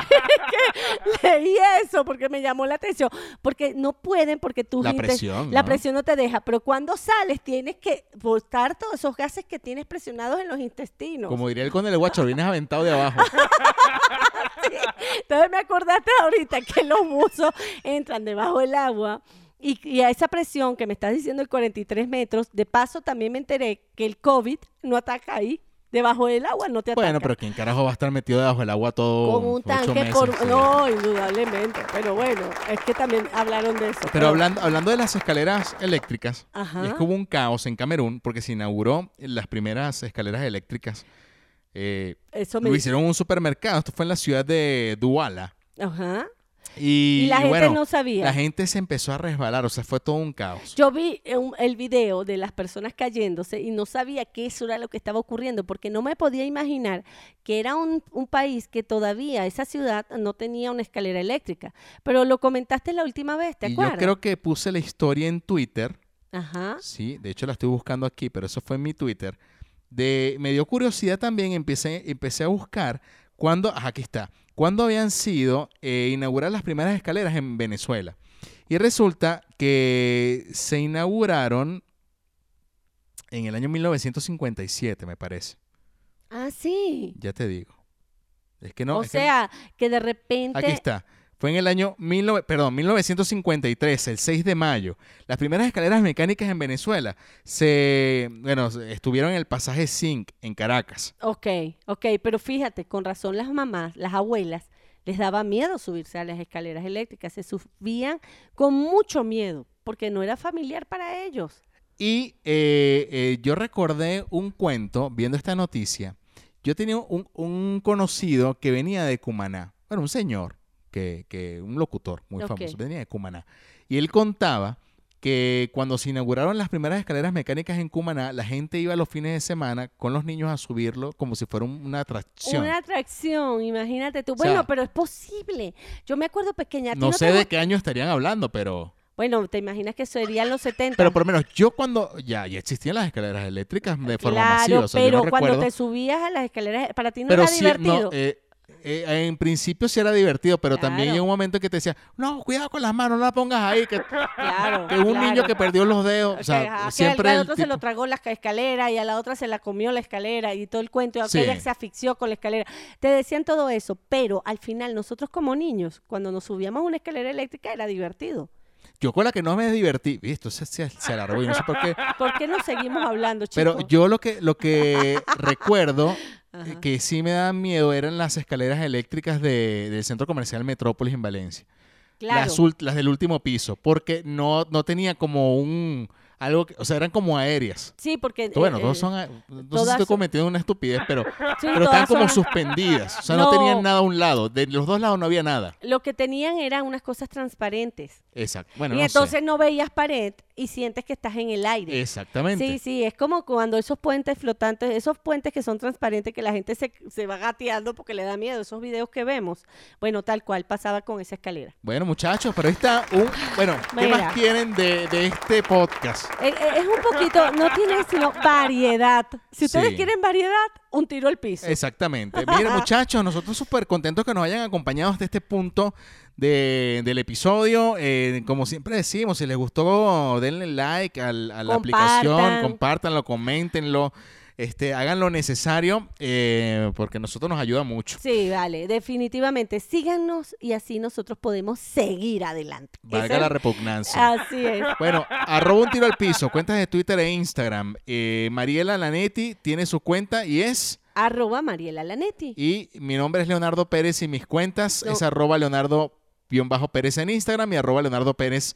Leí eso porque me llamó la atención. Porque no pueden, porque tú La presión, la ¿no? presión no te deja. Pero cuando sales tienes que botar todos esos gases que tienes presionados en los intestinos. Como diría el conde de Guacho, vienes aventado de abajo. *laughs* Entonces me acordaste ahorita que los buzos entran debajo del agua. Y, y a esa presión que me estás diciendo, el 43 metros, de paso también me enteré que el COVID no ataca ahí. Debajo del agua no te ataca. Bueno, pero ¿quién carajo va a estar metido debajo del agua todo con un tanque meses? por... Sí. No, indudablemente. Pero bueno, es que también hablaron de eso. Pero hablando, hablando de las escaleras eléctricas, Ajá. es que hubo un caos en Camerún porque se inauguró las primeras escaleras eléctricas. Eh, Eso me lo hicieron en un supermercado. Esto fue en la ciudad de Douala. Ajá. Y, Y la y gente bueno, no sabía. La gente se empezó a resbalar, o sea, fue todo un caos. Yo vi el video de las personas cayéndose y no sabía que eso era lo que estaba ocurriendo, porque no me podía imaginar que era un, un país que todavía, esa ciudad, no tenía una escalera eléctrica. Pero lo comentaste la última vez, ¿te y acuerdas? yo creo que puse la historia en Twitter. Ajá. Sí, de hecho la estoy buscando aquí, pero eso fue en mi Twitter. De, me dio curiosidad también, empecé, empecé a buscar cuándo, ajá, aquí está, cuándo habían sido eh, inauguradas las primeras escaleras en Venezuela. Y resulta que se inauguraron en el año 1957, me parece. Ah, sí. Ya te digo. Es que no. o es que- sea, que de repente... Aquí está. Fue en el año 19 perdón, 1953, el 6 de mayo. Las primeras escaleras mecánicas en Venezuela se, bueno, estuvieron en el pasaje Zinc en Caracas. Ok, ok, pero fíjate, con razón las mamás, las abuelas, les daba miedo subirse a las escaleras eléctricas, se subían con mucho miedo, porque no era familiar para ellos. Y eh, eh, yo recordé un cuento viendo esta noticia. Yo tenía un, un conocido que venía de Cumaná. Bueno, un señor, que, que un locutor muy famoso, venía de Cumaná. Y él contaba que cuando se inauguraron las primeras escaleras mecánicas en Cumaná, la gente iba los fines de semana con los niños a subirlo como si fuera un- una atracción. Una atracción, imagínate tú. O sea, bueno, pero es posible. Yo me acuerdo pequeña. ¿a ti No te sé de qué año estarían hablando, pero... Bueno, te imaginas que serían los 70. Pero por lo menos yo cuando... Ya, ya existían las escaleras eléctricas de forma claro, masiva. o sea, yo pero no cuando recuerdo- te subías a las escaleras, para ti no pero era sí, divertido. no, eh, eh, en principio sí era divertido, pero también llegó un momento que te decía, no, cuidado con las manos, no la pongas ahí, que, Claro, que un claro. niño que perdió los dedos, o Que, sea, ajá, que siempre al otro se lo tragó la ca- escalera y a la otra se la comió la escalera y todo el cuento, y Sí. aquella se asfixió con la escalera. Te decían todo eso, pero al final nosotros como niños, cuando nos subíamos a una escalera eléctrica era divertido. Yo con la que no me divertí, esto se, se, se alargó y no sé por qué, *laughs* ¿Por qué no seguimos hablando, chicos? pero yo lo que, lo que *laughs* recuerdo eh, Ajá. que sí me da miedo eran las escaleras eléctricas de- del centro comercial Metrópolis en Valencia. Claro. Las, las del último piso, porque no, no tenía como un, algo, que- o sea, eran como aéreas. Sí, porque... Bueno, eh, todos eh, son, a- no sé si estoy cometiendo una estupidez, pero, *laughs* sí, pero estaban como son- suspendidas. O sea, no. No. tenían nada a un lado. De los dos lados no había nada. Lo que tenían eran unas cosas transparentes. Exacto. Bueno, y no entonces sé. no veías pared y sientes que estás en el aire. Exactamente. Sí, sí, es como cuando esos puentes flotantes, esos puentes que son transparentes, que la gente se, se va gateando porque le da miedo, esos videos que vemos. Bueno, tal cual pasaba con esa escalera. Bueno, muchachos, pero ahí está un... Bueno, ¿qué Mira. más quieren de, de este podcast? Eh, eh, es un poquito, no tiene sino variedad. Si ustedes Sí. quieren variedad, un tiro al piso. Exactamente. Miren, *laughs* muchachos, nosotros súper contentos que nos hayan acompañado hasta este punto de- del episodio. Eh, como siempre decimos, si les gustó, denle like al- a la aplicación, Compartan. compártanlo, coméntenlo, este, hagan lo necesario, eh, porque nosotros nos ayuda mucho. Sí, vale, definitivamente. Síganos y así nosotros podemos seguir adelante. Valga la repugnancia. Así es. Bueno, arroba un tiro al piso, cuentas de Twitter e Instagram. Eh, Mariela Lanetti tiene su cuenta y es... Arroba Mariela Lanetti. Y mi nombre es Leonardo Pérez y mis cuentas No. es arroba Leonardo-Pérez en Instagram y arroba Leonardo Pérez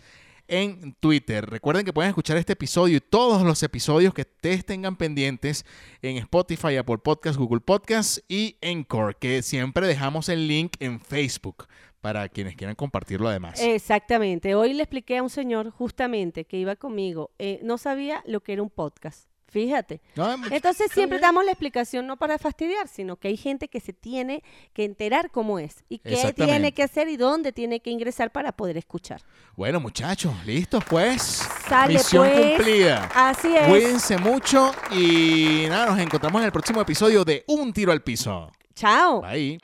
en Twitter. Recuerden que pueden escuchar este episodio y todos los episodios que ustedes tengan pendientes en Spotify, Apple Podcasts, Google Podcasts y Encore, que siempre dejamos el link en Facebook para quienes quieran compartirlo además. Exactamente. Hoy le expliqué a un señor justamente que iba conmigo. eh, no sabía lo que era un podcast. Fíjate. No, Entonces siempre bien. damos la explicación no para fastidiar, sino que hay gente que se tiene que enterar cómo es y qué tiene que hacer y dónde tiene que ingresar para poder escuchar. Bueno, muchachos, listos pues. Sale Misión pues. cumplida. Así es. Cuídense mucho y nada, nos encontramos en el próximo episodio de Un Tiro al Piso. Chao. Bye.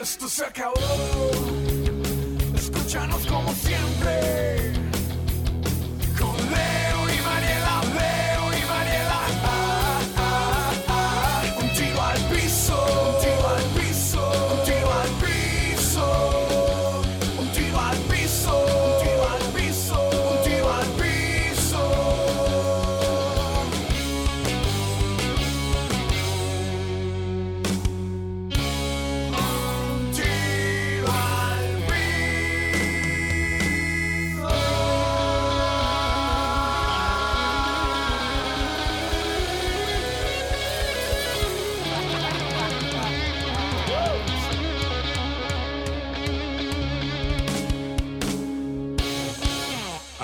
Esto se acabó. Escúchanos como siempre.